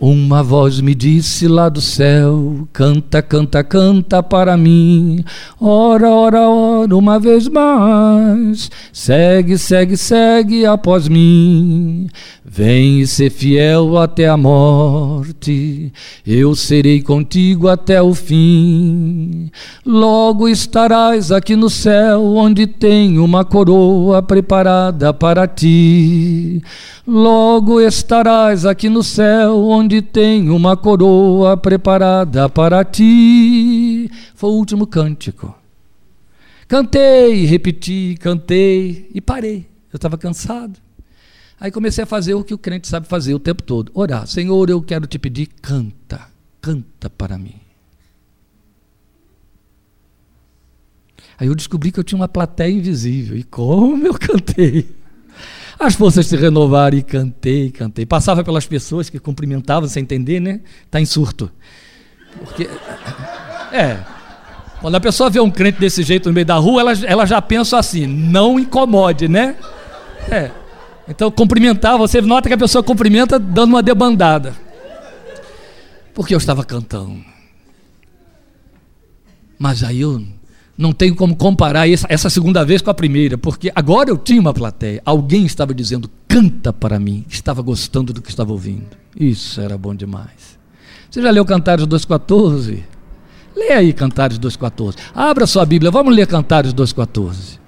Uma voz me disse lá do céu: Canta, canta, canta para mim. Ora, ora, ora, uma vez mais. Segue, segue, segue após mim. Vem e ser fiel até a morte. Eu serei contigo até o fim. Logo estarás aqui no céu, onde tem uma coroa preparada para ti. Logo estarás aqui no céu, onde tem uma coroa preparada para ti. Foi o último cântico. Cantei, repeti, cantei e parei. Eu estava cansado. Aí comecei a fazer o que o crente sabe fazer o tempo todo: orar. Senhor, eu quero te pedir, canta, canta para mim. Aí eu descobri que eu tinha uma plateia invisível. E como eu cantei! As forças se renovaram e cantei, cantei. Passava pelas pessoas que cumprimentavam sem entender, né? Está em surto. Porque. É. Quando a pessoa vê um crente desse jeito no meio da rua, ela, ela já pensa assim: não incomode, né? É. Então, cumprimentar, você nota que a pessoa cumprimenta dando uma debandada. Porque eu estava cantando. Mas aí eu não tenho como comparar essa segunda vez com a primeira, porque agora eu tinha uma plateia. Alguém estava dizendo, canta para mim. Estava gostando do que estava ouvindo. Isso era bom demais. Você já leu Cantares 2,14? Leia aí Cantares 2,14. Abra sua Bíblia, vamos ler Cantares 2,14.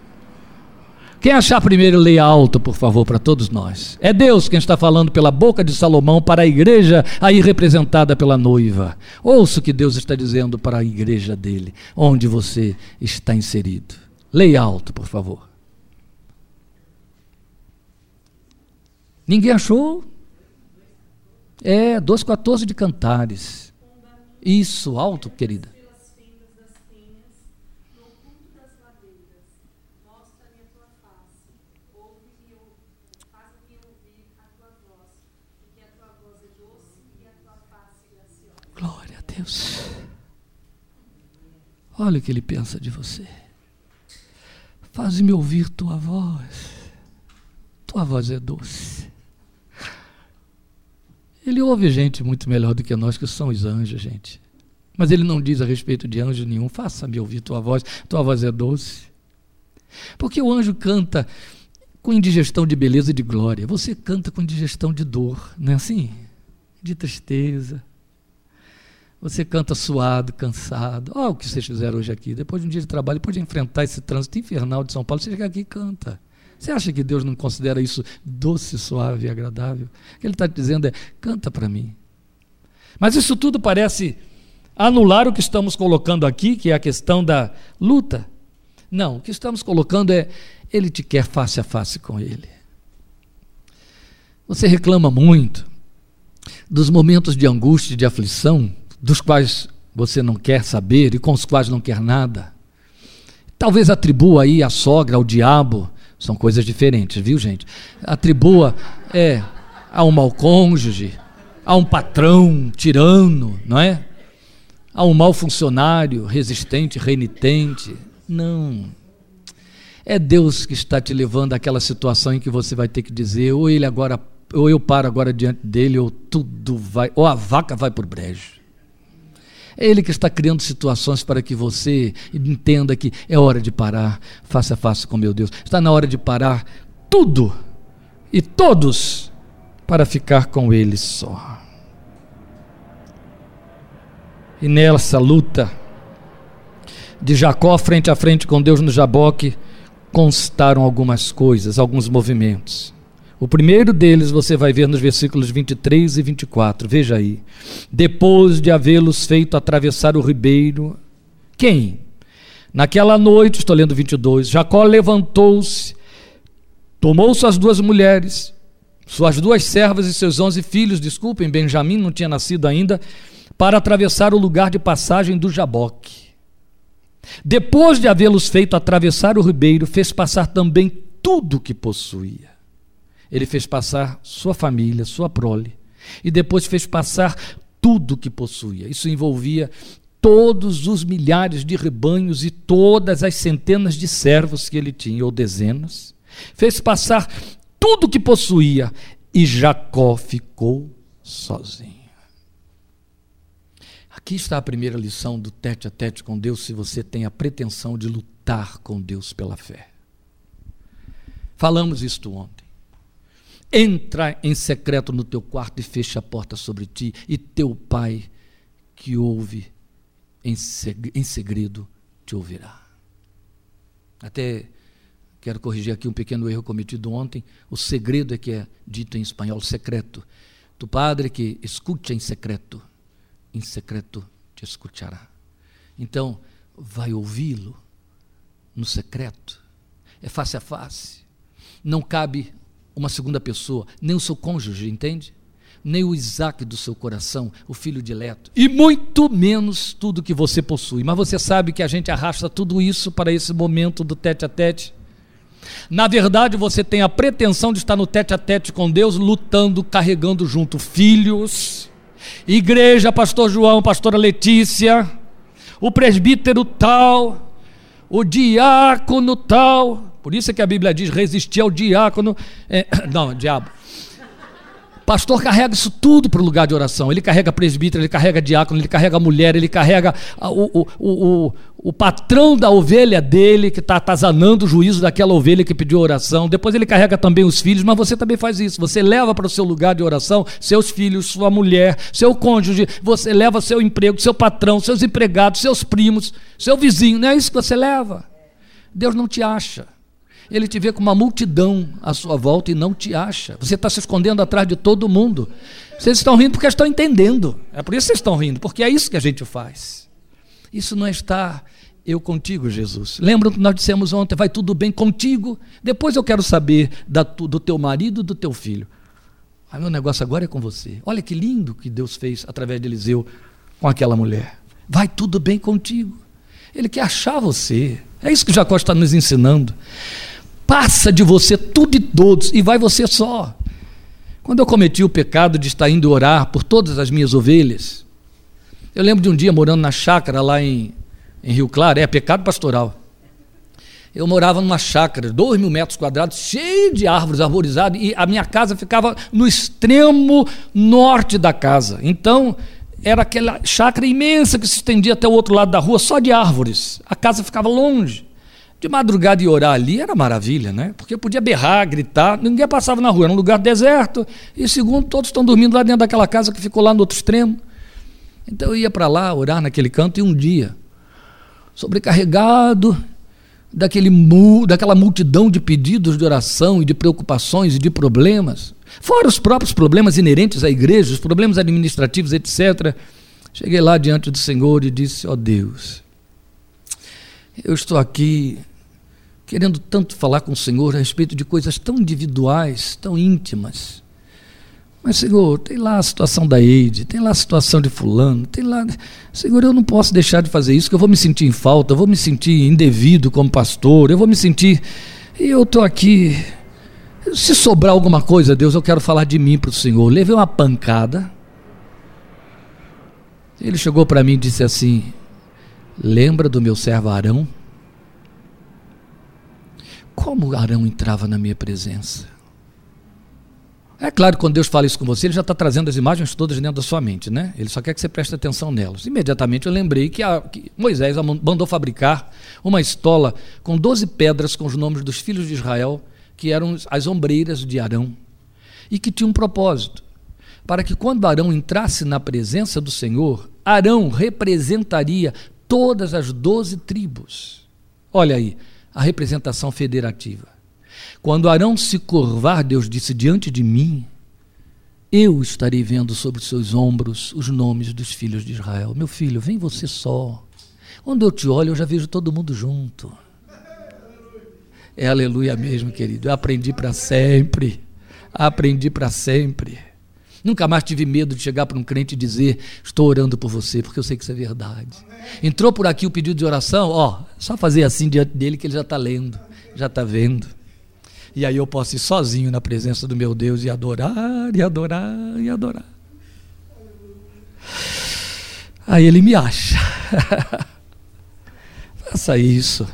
Quem achar primeiro, leia alto, por favor, para todos nós. É Deus quem está falando pela boca de Salomão para a igreja aí representada pela noiva. Ouça o que Deus está dizendo para a igreja dele, onde você está inserido. Leia alto, por favor. Ninguém achou? É, 2,14 de Cantares. Isso, alto, querida. Deus. Olha o que ele pensa de você. Faz-me ouvir tua voz. Tua voz é doce. Ele ouve gente muito melhor do que nós, que somos anjos, gente. Mas ele não diz a respeito de anjo nenhum. Faça-me ouvir tua voz. Tua voz é doce. Porque o anjo canta com indigestão de beleza e de glória. Você canta com indigestão de dor, não é assim? De tristeza, você canta suado, cansado. Olha o que vocês fizeram hoje aqui. Depois de um dia de trabalho, depois de enfrentar esse trânsito infernal de São Paulo, você chega aqui e canta. Você acha que Deus não considera isso doce, suave e agradável? O que Ele está dizendo é: canta para mim. Mas isso tudo parece anular o que estamos colocando aqui, que é a questão da luta. Não, o que estamos colocando é: Ele te quer face a face com Ele. Você reclama muito dos momentos de angústia e de aflição dos quais você não quer saber e com os quais não quer nada. Talvez atribua aí a sogra ao diabo, são coisas diferentes, viu, gente? Atribua é a um mau cônjuge, a um patrão tirano, não é? A um mau funcionário resistente, renitente. Não. É Deus que está te levando àquela situação em que você vai ter que dizer, ou ele agora, ou eu paro agora diante dele, ou tudo vai, ou a vaca vai por brejo. É Ele que está criando situações para que você entenda que é hora de parar face a face com meu Deus. Está na hora de parar tudo e todos para ficar com Ele só. E nessa luta de Jacó frente a frente com Deus no Jaboque, constaram algumas coisas, alguns movimentos. O primeiro deles você vai ver nos versículos 23 e 24. Veja aí. Depois de havê-los feito atravessar o ribeiro, quem? Naquela noite, estou lendo 22, Jacó levantou-se, tomou suas duas mulheres, suas duas servas e seus onze filhos, desculpem, Benjamim não tinha nascido ainda, para atravessar o lugar de passagem do Jaboque. Depois de havê-los feito atravessar o ribeiro, fez passar também tudo o que possuía ele fez passar sua família, sua prole, e depois fez passar tudo que possuía. Isso envolvia todos os milhares de rebanhos e todas as centenas de servos que ele tinha, ou dezenas. Fez passar tudo que possuía, e Jacó ficou sozinho. Aqui está a primeira lição do tete a tete com Deus, se você tem a pretensão de lutar com Deus pela fé. Falamos isto ontem. Entra em secreto no teu quarto e fecha a porta sobre ti, e teu pai, que ouve em segredo, te ouvirá. Até quero corrigir aqui um pequeno erro cometido ontem. O segredo é que é dito em espanhol secreto. Tu padre que escute em secreto, em secreto te escutará. Então, vai ouvi-lo no secreto. É face a face. Não cabe uma segunda pessoa, nem o seu cônjuge, entende? Nem o Isaac do seu coração, o filho dileto, e muito menos tudo que você possui. Mas você sabe que a gente arrasta tudo isso para esse momento do tete a tete. Na verdade, você tem a pretensão de estar no tete a tete com Deus, lutando, carregando junto filhos, igreja, pastor João, pastora Letícia, o presbítero tal, o diácono tal, por isso é que a Bíblia diz: resistir ao diácono. É, não, diabo. Pastor carrega isso tudo para o lugar de oração. Ele carrega presbítero, ele carrega diácono, ele carrega mulher, ele carrega o, o, o, o patrão da ovelha dele, que está atazanando o juízo daquela ovelha que pediu oração. Depois ele carrega também os filhos, mas você também faz isso. Você leva para o seu lugar de oração seus filhos, sua mulher, seu cônjuge, você leva seu emprego, seu patrão, seus empregados, seus primos, seu vizinho. Não é isso que você leva? Deus não te acha ele te vê com uma multidão à sua volta e não te acha. Você está se escondendo atrás de todo mundo. Vocês estão rindo porque estão entendendo. É por isso que vocês estão rindo, porque é isso que a gente faz. Isso não é estar eu contigo, Jesus. Lembram que nós dissemos ontem, vai tudo bem contigo? Depois eu quero saber da, do teu marido, do teu filho. Meu negócio agora é com você. Olha que lindo que Deus fez através de Eliseu com aquela mulher. Vai tudo bem contigo. Ele quer achar você. É isso que Jacó está nos ensinando passa de você tudo e todos e vai você só. Quando eu cometi o pecado de estar indo orar por todas as minhas ovelhas, eu lembro de um dia morando na chácara lá em, em Rio Claro, é pecado pastoral. Eu morava numa chácara, dois mil metros quadrados, cheio de árvores arborizadas, e a minha casa ficava no extremo norte da casa. Então, era aquela chácara imensa que se estendia até o outro lado da rua, só de árvores. A casa ficava longe. De madrugada e orar ali era maravilha, né? Porque podia berrar, gritar, ninguém passava na rua, era um lugar deserto. E segundo, todos estão dormindo lá dentro daquela casa que ficou lá no outro extremo. Então eu ia para lá orar naquele canto e um dia, sobrecarregado daquele daquela multidão de pedidos de oração e de preocupações e de problemas, fora os próprios problemas inerentes à igreja, os problemas administrativos, etc. Cheguei lá diante do Senhor e disse: Ó oh Deus, eu estou aqui querendo tanto falar com o Senhor a respeito de coisas tão individuais, tão íntimas. Mas, Senhor, tem lá a situação da Eide, tem lá a situação de Fulano, tem lá. Senhor, eu não posso deixar de fazer isso, que eu vou me sentir em falta, eu vou me sentir indevido como pastor, eu vou me sentir. E eu estou aqui. Se sobrar alguma coisa, Deus, eu quero falar de mim para o Senhor. Levei uma pancada. Ele chegou para mim e disse assim: Lembra do meu servo Arão? Como Arão entrava na minha presença? É claro que quando Deus fala isso com você, Ele já está trazendo as imagens todas dentro da sua mente, né? Ele só quer que você preste atenção nelas. Imediatamente eu lembrei que, a, que Moisés mandou fabricar uma estola com 12 pedras com os nomes dos filhos de Israel, que eram as ombreiras de Arão, e que tinha um propósito, para que quando Arão entrasse na presença do Senhor, Arão representaria todas as doze tribos. Olha aí, a representação federativa. Quando Arão se curvar, Deus disse: Diante de mim, eu estarei vendo sobre os seus ombros os nomes dos filhos de Israel. Meu filho, vem você só. Quando eu te olho, eu já vejo todo mundo junto. É aleluia mesmo, querido. Eu aprendi para sempre. Aprendi para sempre. Nunca mais tive medo de chegar para um crente e dizer: Estou orando por você, porque eu sei que isso é verdade. Entrou por aqui o pedido de oração, ó, só fazer assim diante dele que ele já está lendo, já está vendo. E aí eu posso ir sozinho na presença do meu Deus e adorar, e adorar, e adorar. Aí ele me acha. Faça isso.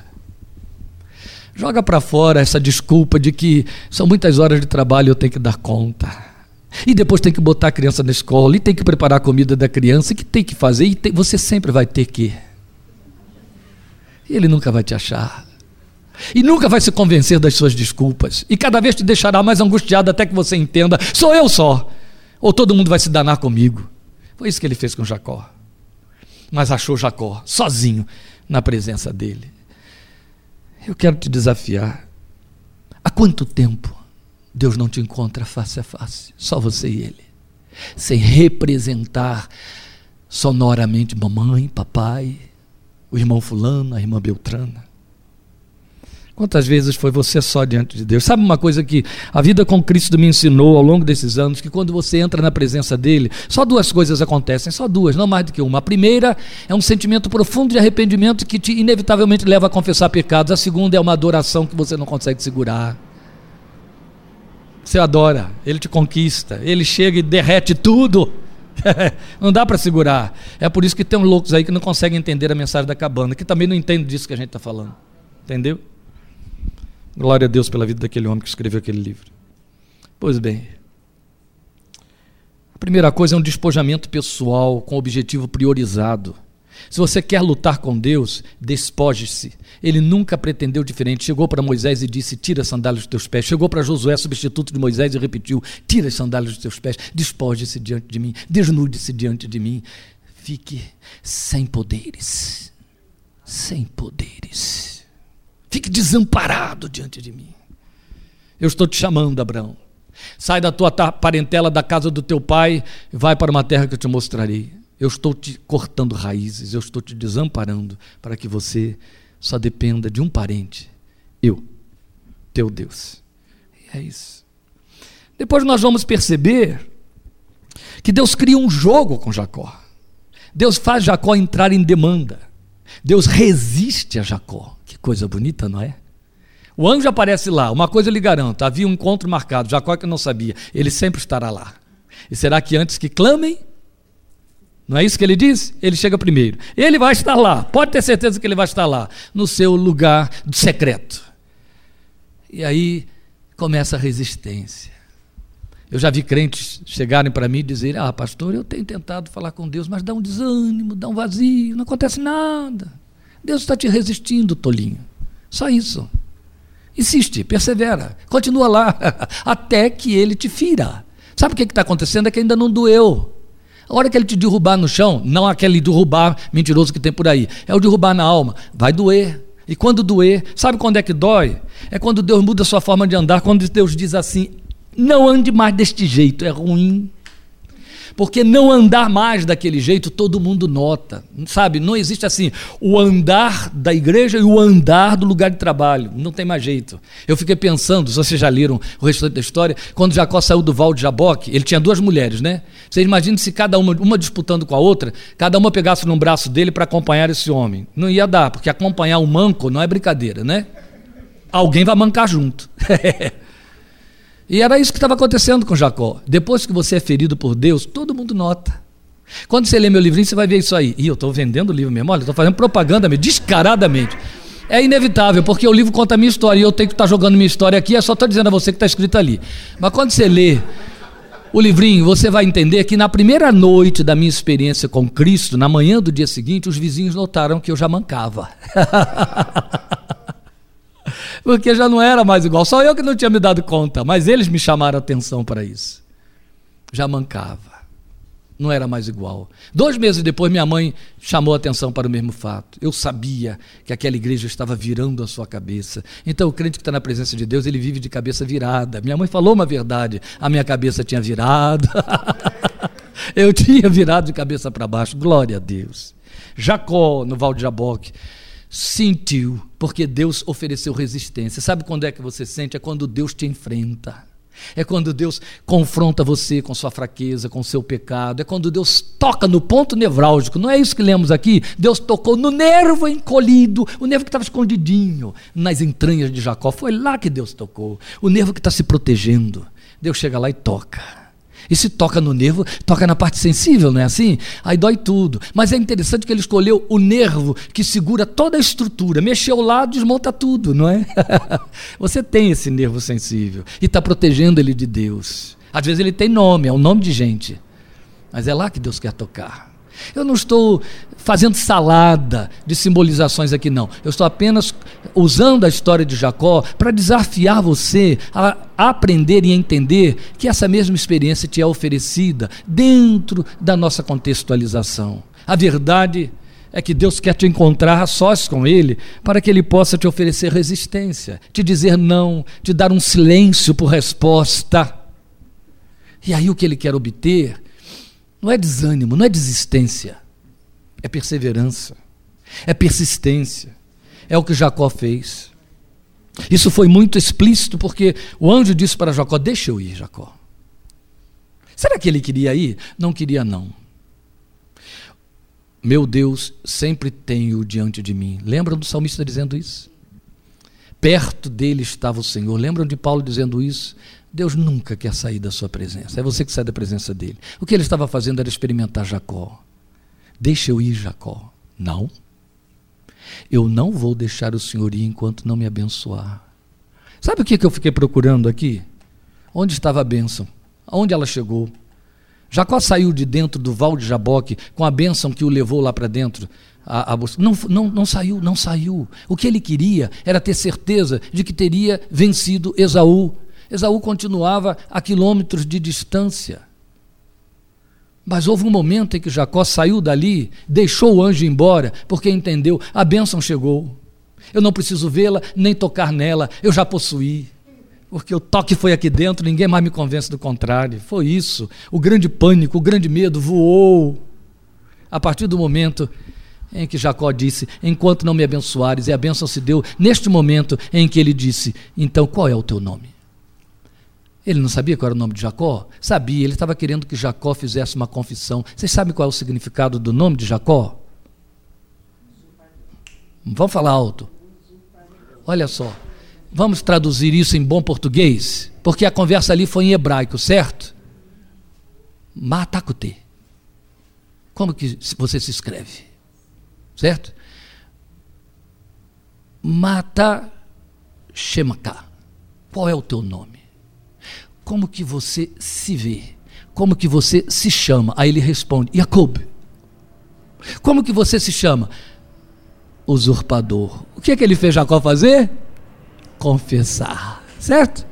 Joga para fora essa desculpa de que são muitas horas de trabalho e eu tenho que dar conta. E depois tem que botar a criança na escola, e tem que preparar a comida da criança, e que tem que fazer, e tem, você sempre vai ter que. E ele nunca vai te achar. E nunca vai se convencer das suas desculpas. E cada vez te deixará mais angustiado até que você entenda: sou eu só. Ou todo mundo vai se danar comigo. Foi isso que ele fez com Jacó. Mas achou Jacó sozinho na presença dele. Eu quero te desafiar. Há quanto tempo Deus não te encontra face a face? Só você e ele. Sem representar sonoramente mamãe, papai, o irmão Fulano, a irmã Beltrana. Quantas vezes foi você só diante de Deus? Sabe uma coisa que a vida com Cristo me ensinou ao longo desses anos? Que quando você entra na presença dele, só duas coisas acontecem, só duas, não mais do que uma. A primeira é um sentimento profundo de arrependimento que te inevitavelmente leva a confessar pecados. A segunda é uma adoração que você não consegue segurar. Você adora, ele te conquista, ele chega e derrete tudo. não dá para segurar. É por isso que tem loucos aí que não conseguem entender a mensagem da cabana, que também não entendem disso que a gente está falando. Entendeu? Glória a Deus pela vida daquele homem que escreveu aquele livro. Pois bem, a primeira coisa é um despojamento pessoal com objetivo priorizado. Se você quer lutar com Deus, despoje-se. Ele nunca pretendeu diferente. Chegou para Moisés e disse: Tira as sandálias dos teus pés. Chegou para Josué, substituto de Moisés, e repetiu: Tira as sandálias dos teus pés. Despoje-se diante de mim. Desnude-se diante de mim. Fique sem poderes. Sem poderes. Fique desamparado diante de mim. Eu estou te chamando, Abraão. Sai da tua parentela, da casa do teu pai, vai para uma terra que eu te mostrarei. Eu estou te cortando raízes, eu estou te desamparando para que você só dependa de um parente, eu, teu Deus. E é isso. Depois nós vamos perceber que Deus cria um jogo com Jacó. Deus faz Jacó entrar em demanda. Deus resiste a Jacó. Que coisa bonita, não é? O anjo aparece lá, uma coisa eu lhe garanto: havia um encontro marcado, Jacó que não sabia, ele sempre estará lá. E será que antes que clamem, não é isso que ele diz? Ele chega primeiro. Ele vai estar lá, pode ter certeza que ele vai estar lá, no seu lugar secreto. E aí começa a resistência. Eu já vi crentes chegarem para mim e dizerem: Ah, pastor, eu tenho tentado falar com Deus, mas dá um desânimo, dá um vazio, não acontece nada. Deus está te resistindo, tolinho. Só isso. Insiste, persevera, continua lá, até que ele te fira. Sabe o que está acontecendo? É que ainda não doeu. A hora que ele te derrubar no chão, não aquele derrubar mentiroso que tem por aí, é o derrubar na alma, vai doer. E quando doer, sabe quando é que dói? É quando Deus muda a sua forma de andar, quando Deus diz assim: não ande mais deste jeito, é ruim. Porque não andar mais daquele jeito todo mundo nota, sabe? Não existe assim o andar da igreja e o andar do lugar de trabalho. Não tem mais jeito. Eu fiquei pensando, se vocês já leram o restante da história, quando Jacó saiu do Val de Jaboque, ele tinha duas mulheres, né? Vocês imaginam se cada uma, uma disputando com a outra, cada uma pegasse num braço dele para acompanhar esse homem. Não ia dar, porque acompanhar um manco não é brincadeira, né? Alguém vai mancar junto. E era isso que estava acontecendo com Jacó. Depois que você é ferido por Deus, todo mundo nota. Quando você lê meu livrinho, você vai ver isso aí. E eu estou vendendo o livro mesmo, olha, estou fazendo propaganda mesmo, descaradamente. É inevitável, porque o livro conta a minha história e eu tenho que estar tá jogando minha história aqui, é só estou dizendo a você que está escrito ali. Mas quando você lê o livrinho, você vai entender que na primeira noite da minha experiência com Cristo, na manhã do dia seguinte, os vizinhos notaram que eu já mancava. porque já não era mais igual. Só eu que não tinha me dado conta, mas eles me chamaram atenção para isso. Já mancava. Não era mais igual. Dois meses depois, minha mãe chamou a atenção para o mesmo fato. Eu sabia que aquela igreja estava virando a sua cabeça. Então, o crente que está na presença de Deus, ele vive de cabeça virada. Minha mãe falou uma verdade. A minha cabeça tinha virado. Eu tinha virado de cabeça para baixo. Glória a Deus. Jacó, no Val de Jaboque, sentiu, porque Deus ofereceu resistência. Sabe quando é que você sente? É quando Deus te enfrenta. É quando Deus confronta você com sua fraqueza, com seu pecado. É quando Deus toca no ponto nevrálgico. Não é isso que lemos aqui? Deus tocou no nervo encolhido, o nervo que estava escondidinho nas entranhas de Jacó. Foi lá que Deus tocou. O nervo que está se protegendo. Deus chega lá e toca. E se toca no nervo, toca na parte sensível, não é assim? Aí dói tudo. Mas é interessante que ele escolheu o nervo que segura toda a estrutura. Mexeu lá, desmonta tudo, não é? Você tem esse nervo sensível e está protegendo ele de Deus. Às vezes ele tem nome, é um nome de gente. Mas é lá que Deus quer tocar. Eu não estou fazendo salada de simbolizações aqui, não. Eu estou apenas usando a história de Jacó para desafiar você a aprender e entender que essa mesma experiência te é oferecida dentro da nossa contextualização. A verdade é que Deus quer te encontrar a sós com Ele para que Ele possa te oferecer resistência, te dizer não, te dar um silêncio por resposta. E aí o que Ele quer obter não é desânimo, não é desistência, é perseverança, é persistência. É o que Jacó fez. Isso foi muito explícito porque o anjo disse para Jacó: Deixa eu ir, Jacó. Será que ele queria ir? Não queria, não. Meu Deus sempre tenho diante de mim. Lembram do salmista dizendo isso? Perto dele estava o Senhor. Lembram de Paulo dizendo isso? Deus nunca quer sair da sua presença. É você que sai da presença dele. O que ele estava fazendo era experimentar Jacó. Deixa eu ir, Jacó. Não. Eu não vou deixar o Senhor ir enquanto não me abençoar. Sabe o que eu fiquei procurando aqui? Onde estava a bênção? Aonde ela chegou? Jacó saiu de dentro do val de Jaboque com a bênção que o levou lá para dentro. A, a não, não, não saiu, não saiu. O que ele queria era ter certeza de que teria vencido Esaú. Esaú continuava a quilômetros de distância. Mas houve um momento em que Jacó saiu dali, deixou o anjo embora, porque entendeu: a bênção chegou. Eu não preciso vê-la nem tocar nela, eu já possuí. Porque o toque foi aqui dentro, ninguém mais me convence do contrário. Foi isso. O grande pânico, o grande medo voou. A partir do momento em que Jacó disse: Enquanto não me abençoares, e a bênção se deu neste momento em que ele disse: Então qual é o teu nome? Ele não sabia qual era o nome de Jacó? Sabia, ele estava querendo que Jacó fizesse uma confissão. Vocês sabem qual é o significado do nome de Jacó? Vamos falar alto. Olha só. Vamos traduzir isso em bom português? Porque a conversa ali foi em hebraico, certo? Matakute. Como que você se escreve? Certo? Mata Shemaka. Qual é o teu nome? Como que você se vê? Como que você se chama? Aí ele responde: Jacob. Como que você se chama? Usurpador. O que é que ele fez Jacó fazer? Confessar. Certo?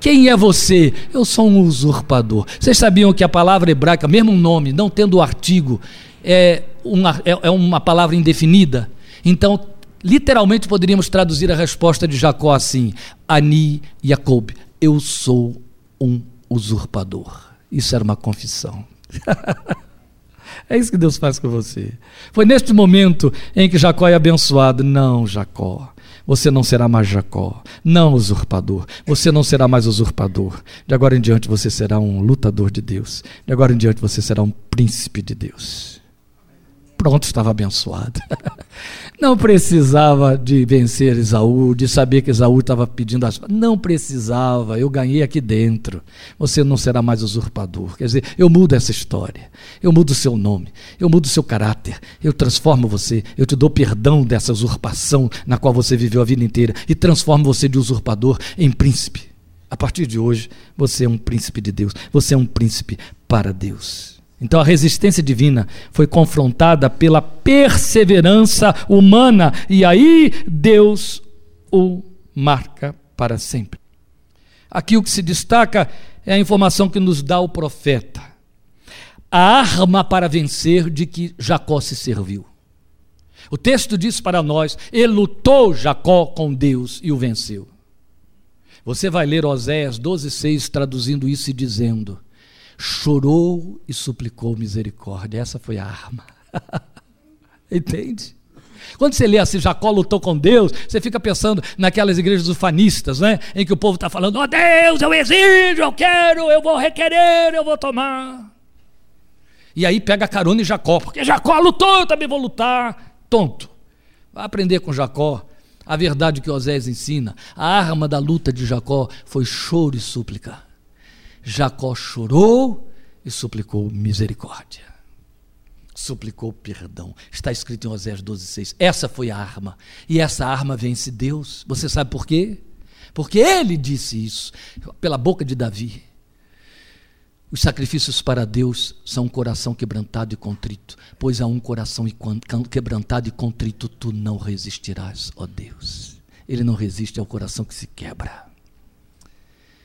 Quem é você? Eu sou um usurpador. Vocês sabiam que a palavra hebraica, mesmo um nome, não tendo artigo, é uma, é, é uma palavra indefinida? Então, literalmente poderíamos traduzir a resposta de Jacó assim: Ani Jacob, eu sou um usurpador. Isso era uma confissão. é isso que Deus faz com você. Foi neste momento em que Jacó é abençoado. Não, Jacó. Você não será mais Jacó, não usurpador. Você não será mais usurpador. De agora em diante você será um lutador de Deus. De agora em diante você será um príncipe de Deus. Pronto, estava abençoado. Não precisava de vencer Esaú, de saber que Esaú estava pedindo as. Não precisava, eu ganhei aqui dentro. Você não será mais usurpador. Quer dizer, eu mudo essa história, eu mudo o seu nome, eu mudo o seu caráter, eu transformo você, eu te dou perdão dessa usurpação na qual você viveu a vida inteira e transformo você de usurpador em príncipe. A partir de hoje, você é um príncipe de Deus, você é um príncipe para Deus. Então a resistência divina foi confrontada pela perseverança humana, e aí Deus o marca para sempre. Aqui o que se destaca é a informação que nos dá o profeta. A arma para vencer de que Jacó se serviu. O texto diz para nós: ele lutou Jacó com Deus e o venceu. Você vai ler Oséias 12,6 traduzindo isso e dizendo: chorou e suplicou misericórdia. Essa foi a arma. Entende? Quando você lê assim, Jacó lutou com Deus, você fica pensando naquelas igrejas ufanistas, né? Em que o povo está falando, ó oh, Deus, eu exijo, eu quero, eu vou requerer, eu vou tomar. E aí pega carona em Jacó, porque Jacó lutou, eu também vou lutar. Tonto. Vai aprender com Jacó a verdade que Osés ensina. A arma da luta de Jacó foi choro e súplica. Jacó chorou e suplicou misericórdia. Suplicou perdão. Está escrito em Oséias 12,6. Essa foi a arma. E essa arma vence Deus. Você sabe por quê? Porque ele disse isso, pela boca de Davi. Os sacrifícios para Deus são um coração quebrantado e contrito, pois a um coração quebrantado e contrito tu não resistirás, ó Deus. Ele não resiste ao coração que se quebra.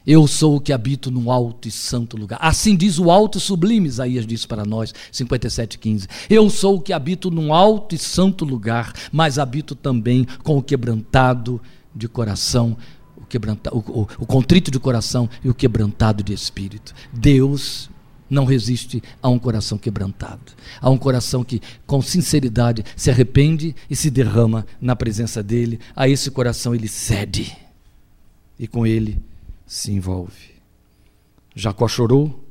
Eu sou o que habito no alto e santo lugar. Assim diz o alto e sublime, Isaías disse para nós, 57,15. Eu sou o que habito no alto e santo lugar, mas habito também com o quebrantado de coração, o, quebranta, o, o, o contrito de coração e o quebrantado de espírito. Deus não resiste a um coração quebrantado, a um coração que, com sinceridade, se arrepende e se derrama na presença dele. A esse coração ele cede e com ele se envolve. Jacó chorou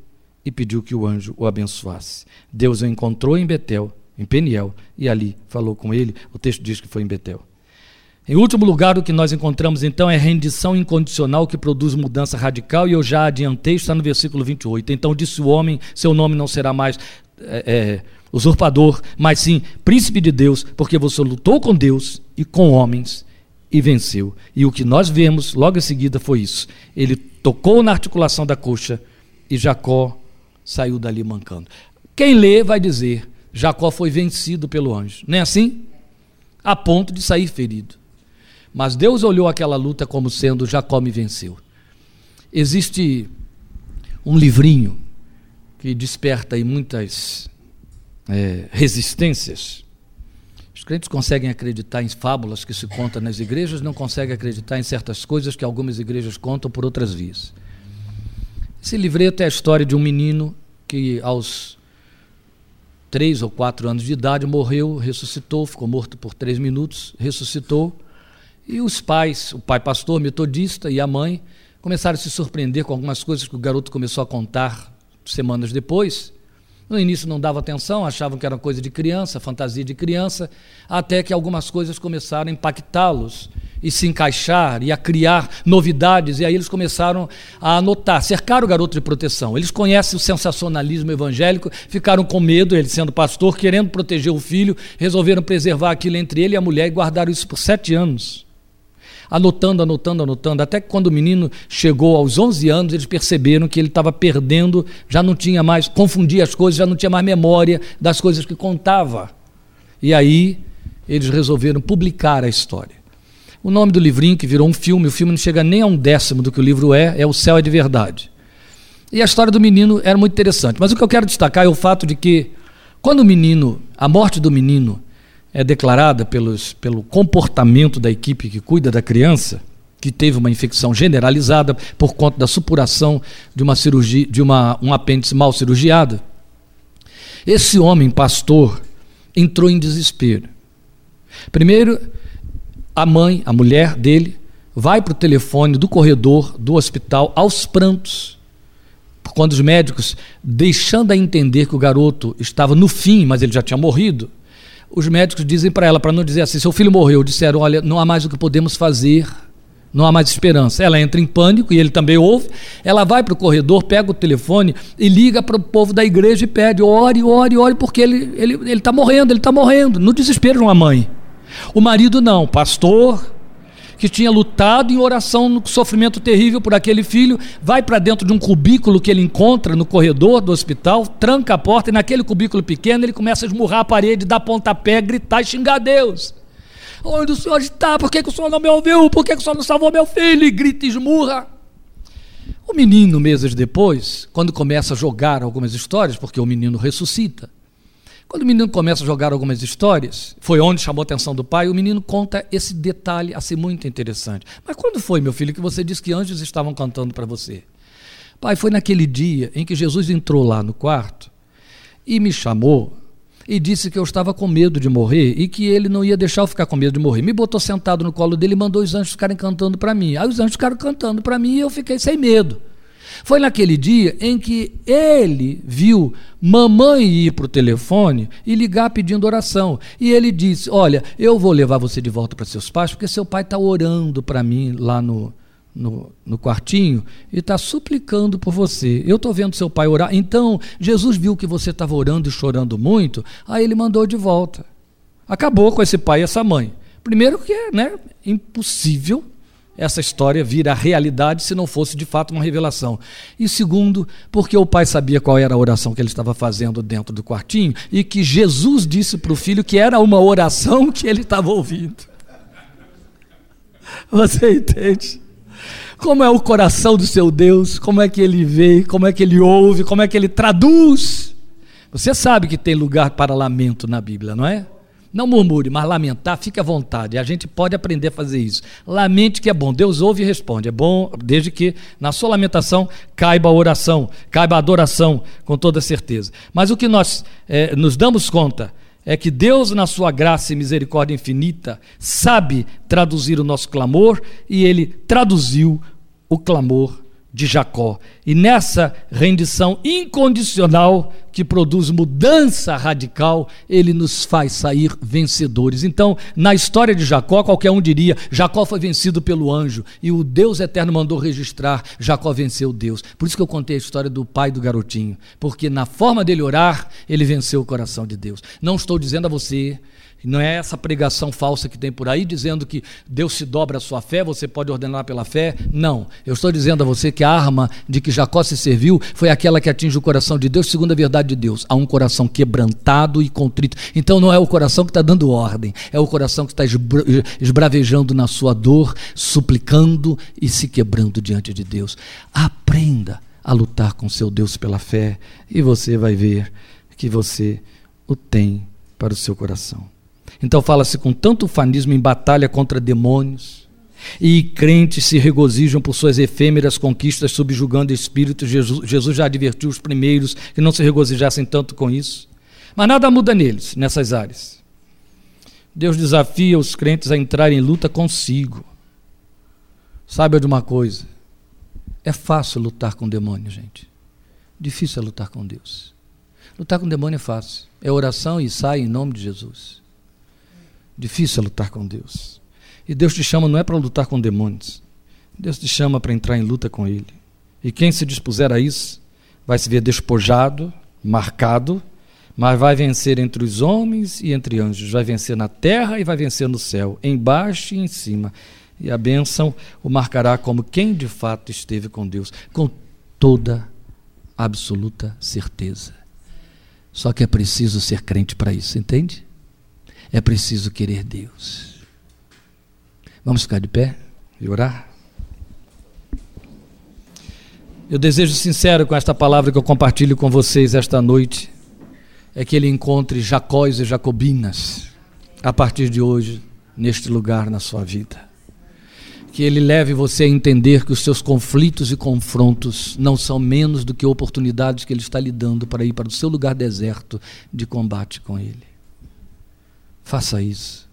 e pediu que o anjo o abençoasse. Deus o encontrou em Betel, em Peniel, e ali falou com ele. O texto diz que foi em Betel. Em último lugar, o que nós encontramos então é rendição incondicional que produz mudança radical, e eu já adiantei, está no versículo 28. Então disse o homem: seu nome não será mais é, é, usurpador, mas sim príncipe de Deus, porque você lutou com Deus e com homens e venceu. E o que nós vemos logo em seguida foi isso. Ele tocou na articulação da coxa e Jacó saiu dali mancando. Quem lê vai dizer: Jacó foi vencido pelo anjo. Não é assim? A ponto de sair ferido. Mas Deus olhou aquela luta como sendo: Jacó me venceu. Existe um livrinho que desperta aí muitas é, resistências os crentes conseguem acreditar em fábulas que se contam nas igrejas, não conseguem acreditar em certas coisas que algumas igrejas contam por outras vias. Esse livreto é a história de um menino que, aos três ou quatro anos de idade, morreu, ressuscitou, ficou morto por três minutos, ressuscitou. E os pais, o pai pastor metodista e a mãe, começaram a se surpreender com algumas coisas que o garoto começou a contar semanas depois. No início não dava atenção, achavam que era coisa de criança, fantasia de criança, até que algumas coisas começaram a impactá-los e se encaixar e a criar novidades, e aí eles começaram a anotar, cercar o garoto de proteção. Eles conhecem o sensacionalismo evangélico, ficaram com medo, ele sendo pastor, querendo proteger o filho, resolveram preservar aquilo entre ele e a mulher e guardaram isso por sete anos anotando, anotando, anotando, até que quando o menino chegou aos 11 anos, eles perceberam que ele estava perdendo, já não tinha mais, confundia as coisas, já não tinha mais memória das coisas que contava. E aí eles resolveram publicar a história. O nome do livrinho, que virou um filme, o filme não chega nem a um décimo do que o livro é, é O Céu é de Verdade. E a história do menino era muito interessante. Mas o que eu quero destacar é o fato de que, quando o menino, a morte do menino, é declarada pelos, pelo comportamento da equipe que cuida da criança, que teve uma infecção generalizada por conta da supuração de uma cirurgia, de uma, um apêndice mal cirurgiado. Esse homem, pastor, entrou em desespero. Primeiro, a mãe, a mulher dele, vai para o telefone do corredor do hospital aos prantos. Quando os médicos, deixando a entender que o garoto estava no fim, mas ele já tinha morrido, os médicos dizem para ela, para não dizer assim, seu filho morreu, disseram, olha, não há mais o que podemos fazer, não há mais esperança. Ela entra em pânico e ele também ouve. Ela vai para o corredor, pega o telefone e liga para o povo da igreja e pede: ore, ore, ore, porque ele está ele, ele tá morrendo, ele está morrendo. No desespero de uma mãe. O marido não, pastor, que tinha lutado em oração no sofrimento terrível por aquele filho, vai para dentro de um cubículo que ele encontra no corredor do hospital, tranca a porta e naquele cubículo pequeno ele começa a esmurrar a parede, dar pontapé, gritar e xingar Deus. Onde o Senhor está? Por que, que o Senhor não me ouviu? Por que, que o Senhor não salvou meu filho? E grita e esmurra. O menino, meses depois, quando começa a jogar algumas histórias, porque o menino ressuscita, quando o menino começa a jogar algumas histórias, foi onde chamou a atenção do pai, o menino conta esse detalhe assim muito interessante. Mas quando foi, meu filho, que você disse que anjos estavam cantando para você? Pai, foi naquele dia em que Jesus entrou lá no quarto e me chamou e disse que eu estava com medo de morrer e que ele não ia deixar eu ficar com medo de morrer. Me botou sentado no colo dele e mandou os anjos ficarem cantando para mim. Aí os anjos ficaram cantando para mim e eu fiquei sem medo. Foi naquele dia em que ele viu mamãe ir para o telefone e ligar pedindo oração. E ele disse: Olha, eu vou levar você de volta para seus pais, porque seu pai está orando para mim lá no, no, no quartinho e está suplicando por você. Eu estou vendo seu pai orar. Então, Jesus viu que você estava orando e chorando muito, aí ele mandou de volta. Acabou com esse pai e essa mãe. Primeiro que é né, impossível essa história vira realidade se não fosse de fato uma revelação. E segundo, porque o pai sabia qual era a oração que ele estava fazendo dentro do quartinho e que Jesus disse para o filho que era uma oração que ele estava ouvindo. Você entende? Como é o coração do seu Deus, como é que ele vê, como é que ele ouve, como é que ele traduz. Você sabe que tem lugar para lamento na Bíblia, não é? Não murmure, mas lamentar, fique à vontade. A gente pode aprender a fazer isso. Lamente que é bom. Deus ouve e responde. É bom, desde que na sua lamentação caiba a oração, caiba a adoração, com toda certeza. Mas o que nós é, nos damos conta é que Deus, na sua graça e misericórdia infinita, sabe traduzir o nosso clamor e ele traduziu o clamor de Jacó. E nessa rendição incondicional, que produz mudança radical, ele nos faz sair vencedores. Então, na história de Jacó, qualquer um diria: Jacó foi vencido pelo anjo, e o Deus eterno mandou registrar: Jacó venceu Deus. Por isso que eu contei a história do pai do garotinho, porque na forma dele orar, ele venceu o coração de Deus. Não estou dizendo a você não é essa pregação falsa que tem por aí dizendo que Deus se dobra a sua fé, você pode ordenar pela fé. Não. Eu estou dizendo a você que a arma de que Jacó se serviu foi aquela que atinge o coração de Deus, segundo a verdade de Deus. Há um coração quebrantado e contrito. Então não é o coração que está dando ordem, é o coração que está esbravejando na sua dor, suplicando e se quebrando diante de Deus. Aprenda a lutar com seu Deus pela fé e você vai ver que você o tem para o seu coração. Então fala-se com tanto fanismo em batalha contra demônios. E crentes se regozijam por suas efêmeras conquistas, subjugando espíritos. Jesus, Jesus já advertiu os primeiros que não se regozijassem tanto com isso. Mas nada muda neles, nessas áreas. Deus desafia os crentes a entrarem em luta consigo. Saiba de uma coisa: é fácil lutar com demônio, gente. Difícil é lutar com Deus. Lutar com demônio é fácil. É oração e sai em nome de Jesus. Difícil é lutar com Deus. E Deus te chama não é para lutar com demônios. Deus te chama para entrar em luta com Ele. E quem se dispuser a isso vai se ver despojado, marcado, mas vai vencer entre os homens e entre anjos. Vai vencer na terra e vai vencer no céu, embaixo e em cima. E a bênção o marcará como quem de fato esteve com Deus, com toda absoluta certeza. Só que é preciso ser crente para isso, entende? É preciso querer Deus. Vamos ficar de pé e orar? Eu desejo sincero com esta palavra que eu compartilho com vocês esta noite, é que ele encontre Jacóis e Jacobinas a partir de hoje neste lugar na sua vida. Que ele leve você a entender que os seus conflitos e confrontos não são menos do que oportunidades que ele está lhe dando para ir para o seu lugar deserto de combate com ele. Faça isso.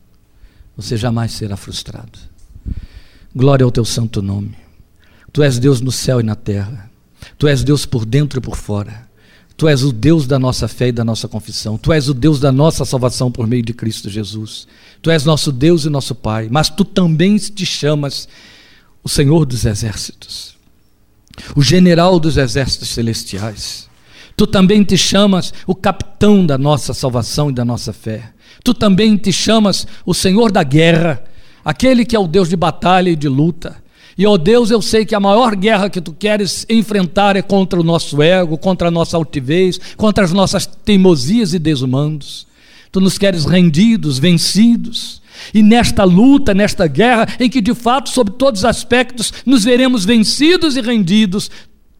Você jamais será frustrado. Glória ao teu santo nome. Tu és Deus no céu e na terra. Tu és Deus por dentro e por fora. Tu és o Deus da nossa fé e da nossa confissão. Tu és o Deus da nossa salvação por meio de Cristo Jesus. Tu és nosso Deus e nosso Pai. Mas tu também te chamas o Senhor dos exércitos, o general dos exércitos celestiais. Tu também te chamas o capitão da nossa salvação e da nossa fé. Tu também te chamas o Senhor da guerra, aquele que é o Deus de batalha e de luta. E, ó Deus, eu sei que a maior guerra que tu queres enfrentar é contra o nosso ego, contra a nossa altivez, contra as nossas teimosias e desumandos. Tu nos queres rendidos, vencidos. E nesta luta, nesta guerra, em que de fato, sob todos os aspectos, nos veremos vencidos e rendidos,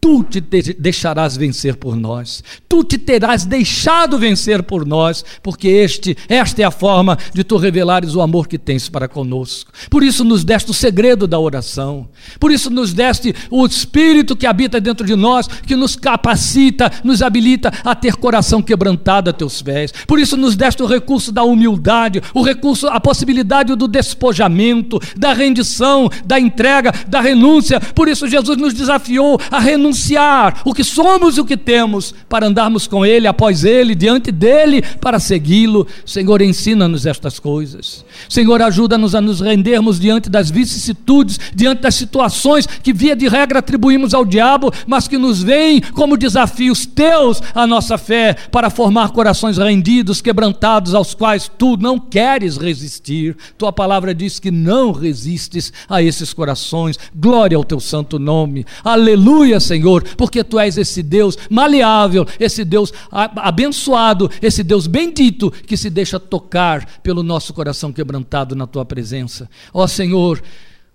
tu te deixarás vencer por nós, tu te terás deixado vencer por nós, porque este, esta é a forma de tu revelares o amor que tens para conosco. Por isso nos deste o segredo da oração, por isso nos deste o Espírito que habita dentro de nós, que nos capacita, nos habilita a ter coração quebrantado a teus pés. Por isso nos deste o recurso da humildade, o recurso, a possibilidade do despojamento, da rendição, da entrega, da renúncia. Por isso Jesus nos desafiou a renunciar renunciar o que somos e o que temos para andarmos com Ele, após Ele, diante dEle, para segui-lo. Senhor, ensina-nos estas coisas. Senhor, ajuda-nos a nos rendermos diante das vicissitudes, diante das situações que, via de regra, atribuímos ao diabo, mas que nos vêm como desafios teus à nossa fé, para formar corações rendidos, quebrantados, aos quais tu não queres resistir. Tua palavra diz que não resistes a esses corações. Glória ao teu santo nome. Aleluia, Senhor, porque tu és esse Deus maleável, esse Deus abençoado, esse Deus bendito que se deixa tocar pelo nosso coração quebrantado na tua presença. Ó Senhor,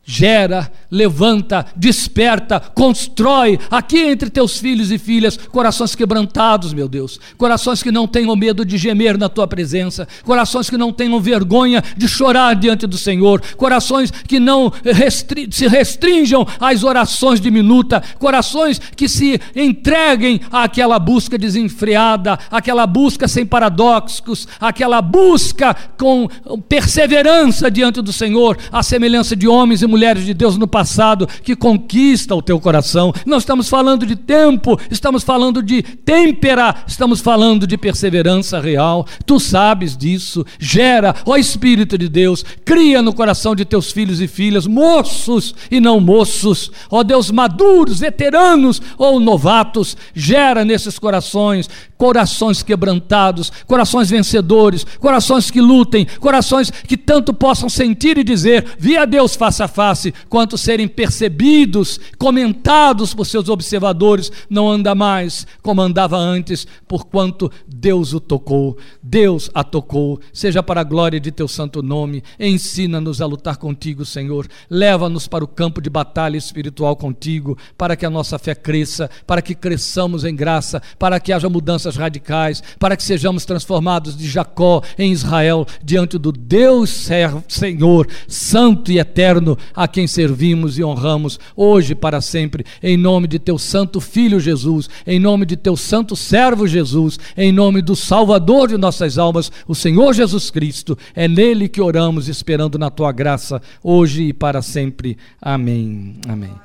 gera, levanta, desperta, constrói aqui entre teus filhos e filhas corações quebrantados, meu Deus, corações que não tenham medo de gemer na tua presença, corações que não tenham vergonha de chorar diante do Senhor, corações que não restri se restringam às orações diminutas, corações que se entreguem àquela busca desenfreada, àquela busca sem paradoxos, àquela busca com perseverança diante do Senhor, à semelhança de homens e mulheres mulheres de Deus no passado que conquista o teu coração. Não estamos falando de tempo, estamos falando de têmpera, estamos falando de perseverança real. Tu sabes disso. Gera, ó Espírito de Deus, cria no coração de teus filhos e filhas, moços e não moços, ó Deus, maduros, veteranos ou novatos, gera nesses corações corações quebrantados, corações vencedores, corações que lutem, corações que tanto possam sentir e dizer, via Deus face a face, quanto serem percebidos, comentados por seus observadores, não anda mais como andava antes, porquanto Deus o tocou, Deus a tocou, seja para a glória de teu santo nome, ensina-nos a lutar contigo, Senhor, leva-nos para o campo de batalha espiritual contigo, para que a nossa fé cresça, para que cresçamos em graça, para que haja mudança mudanças radicais, para que sejamos transformados de Jacó em Israel, diante do Deus Senhor, Santo e Eterno, a quem servimos e honramos hoje para sempre, em nome de teu Santo Filho Jesus, em nome de teu Santo Servo Jesus, em nome do Salvador de nossas almas, o Senhor Jesus Cristo. É nele que oramos, esperando na tua graça, hoje e para sempre. Amém. Amém.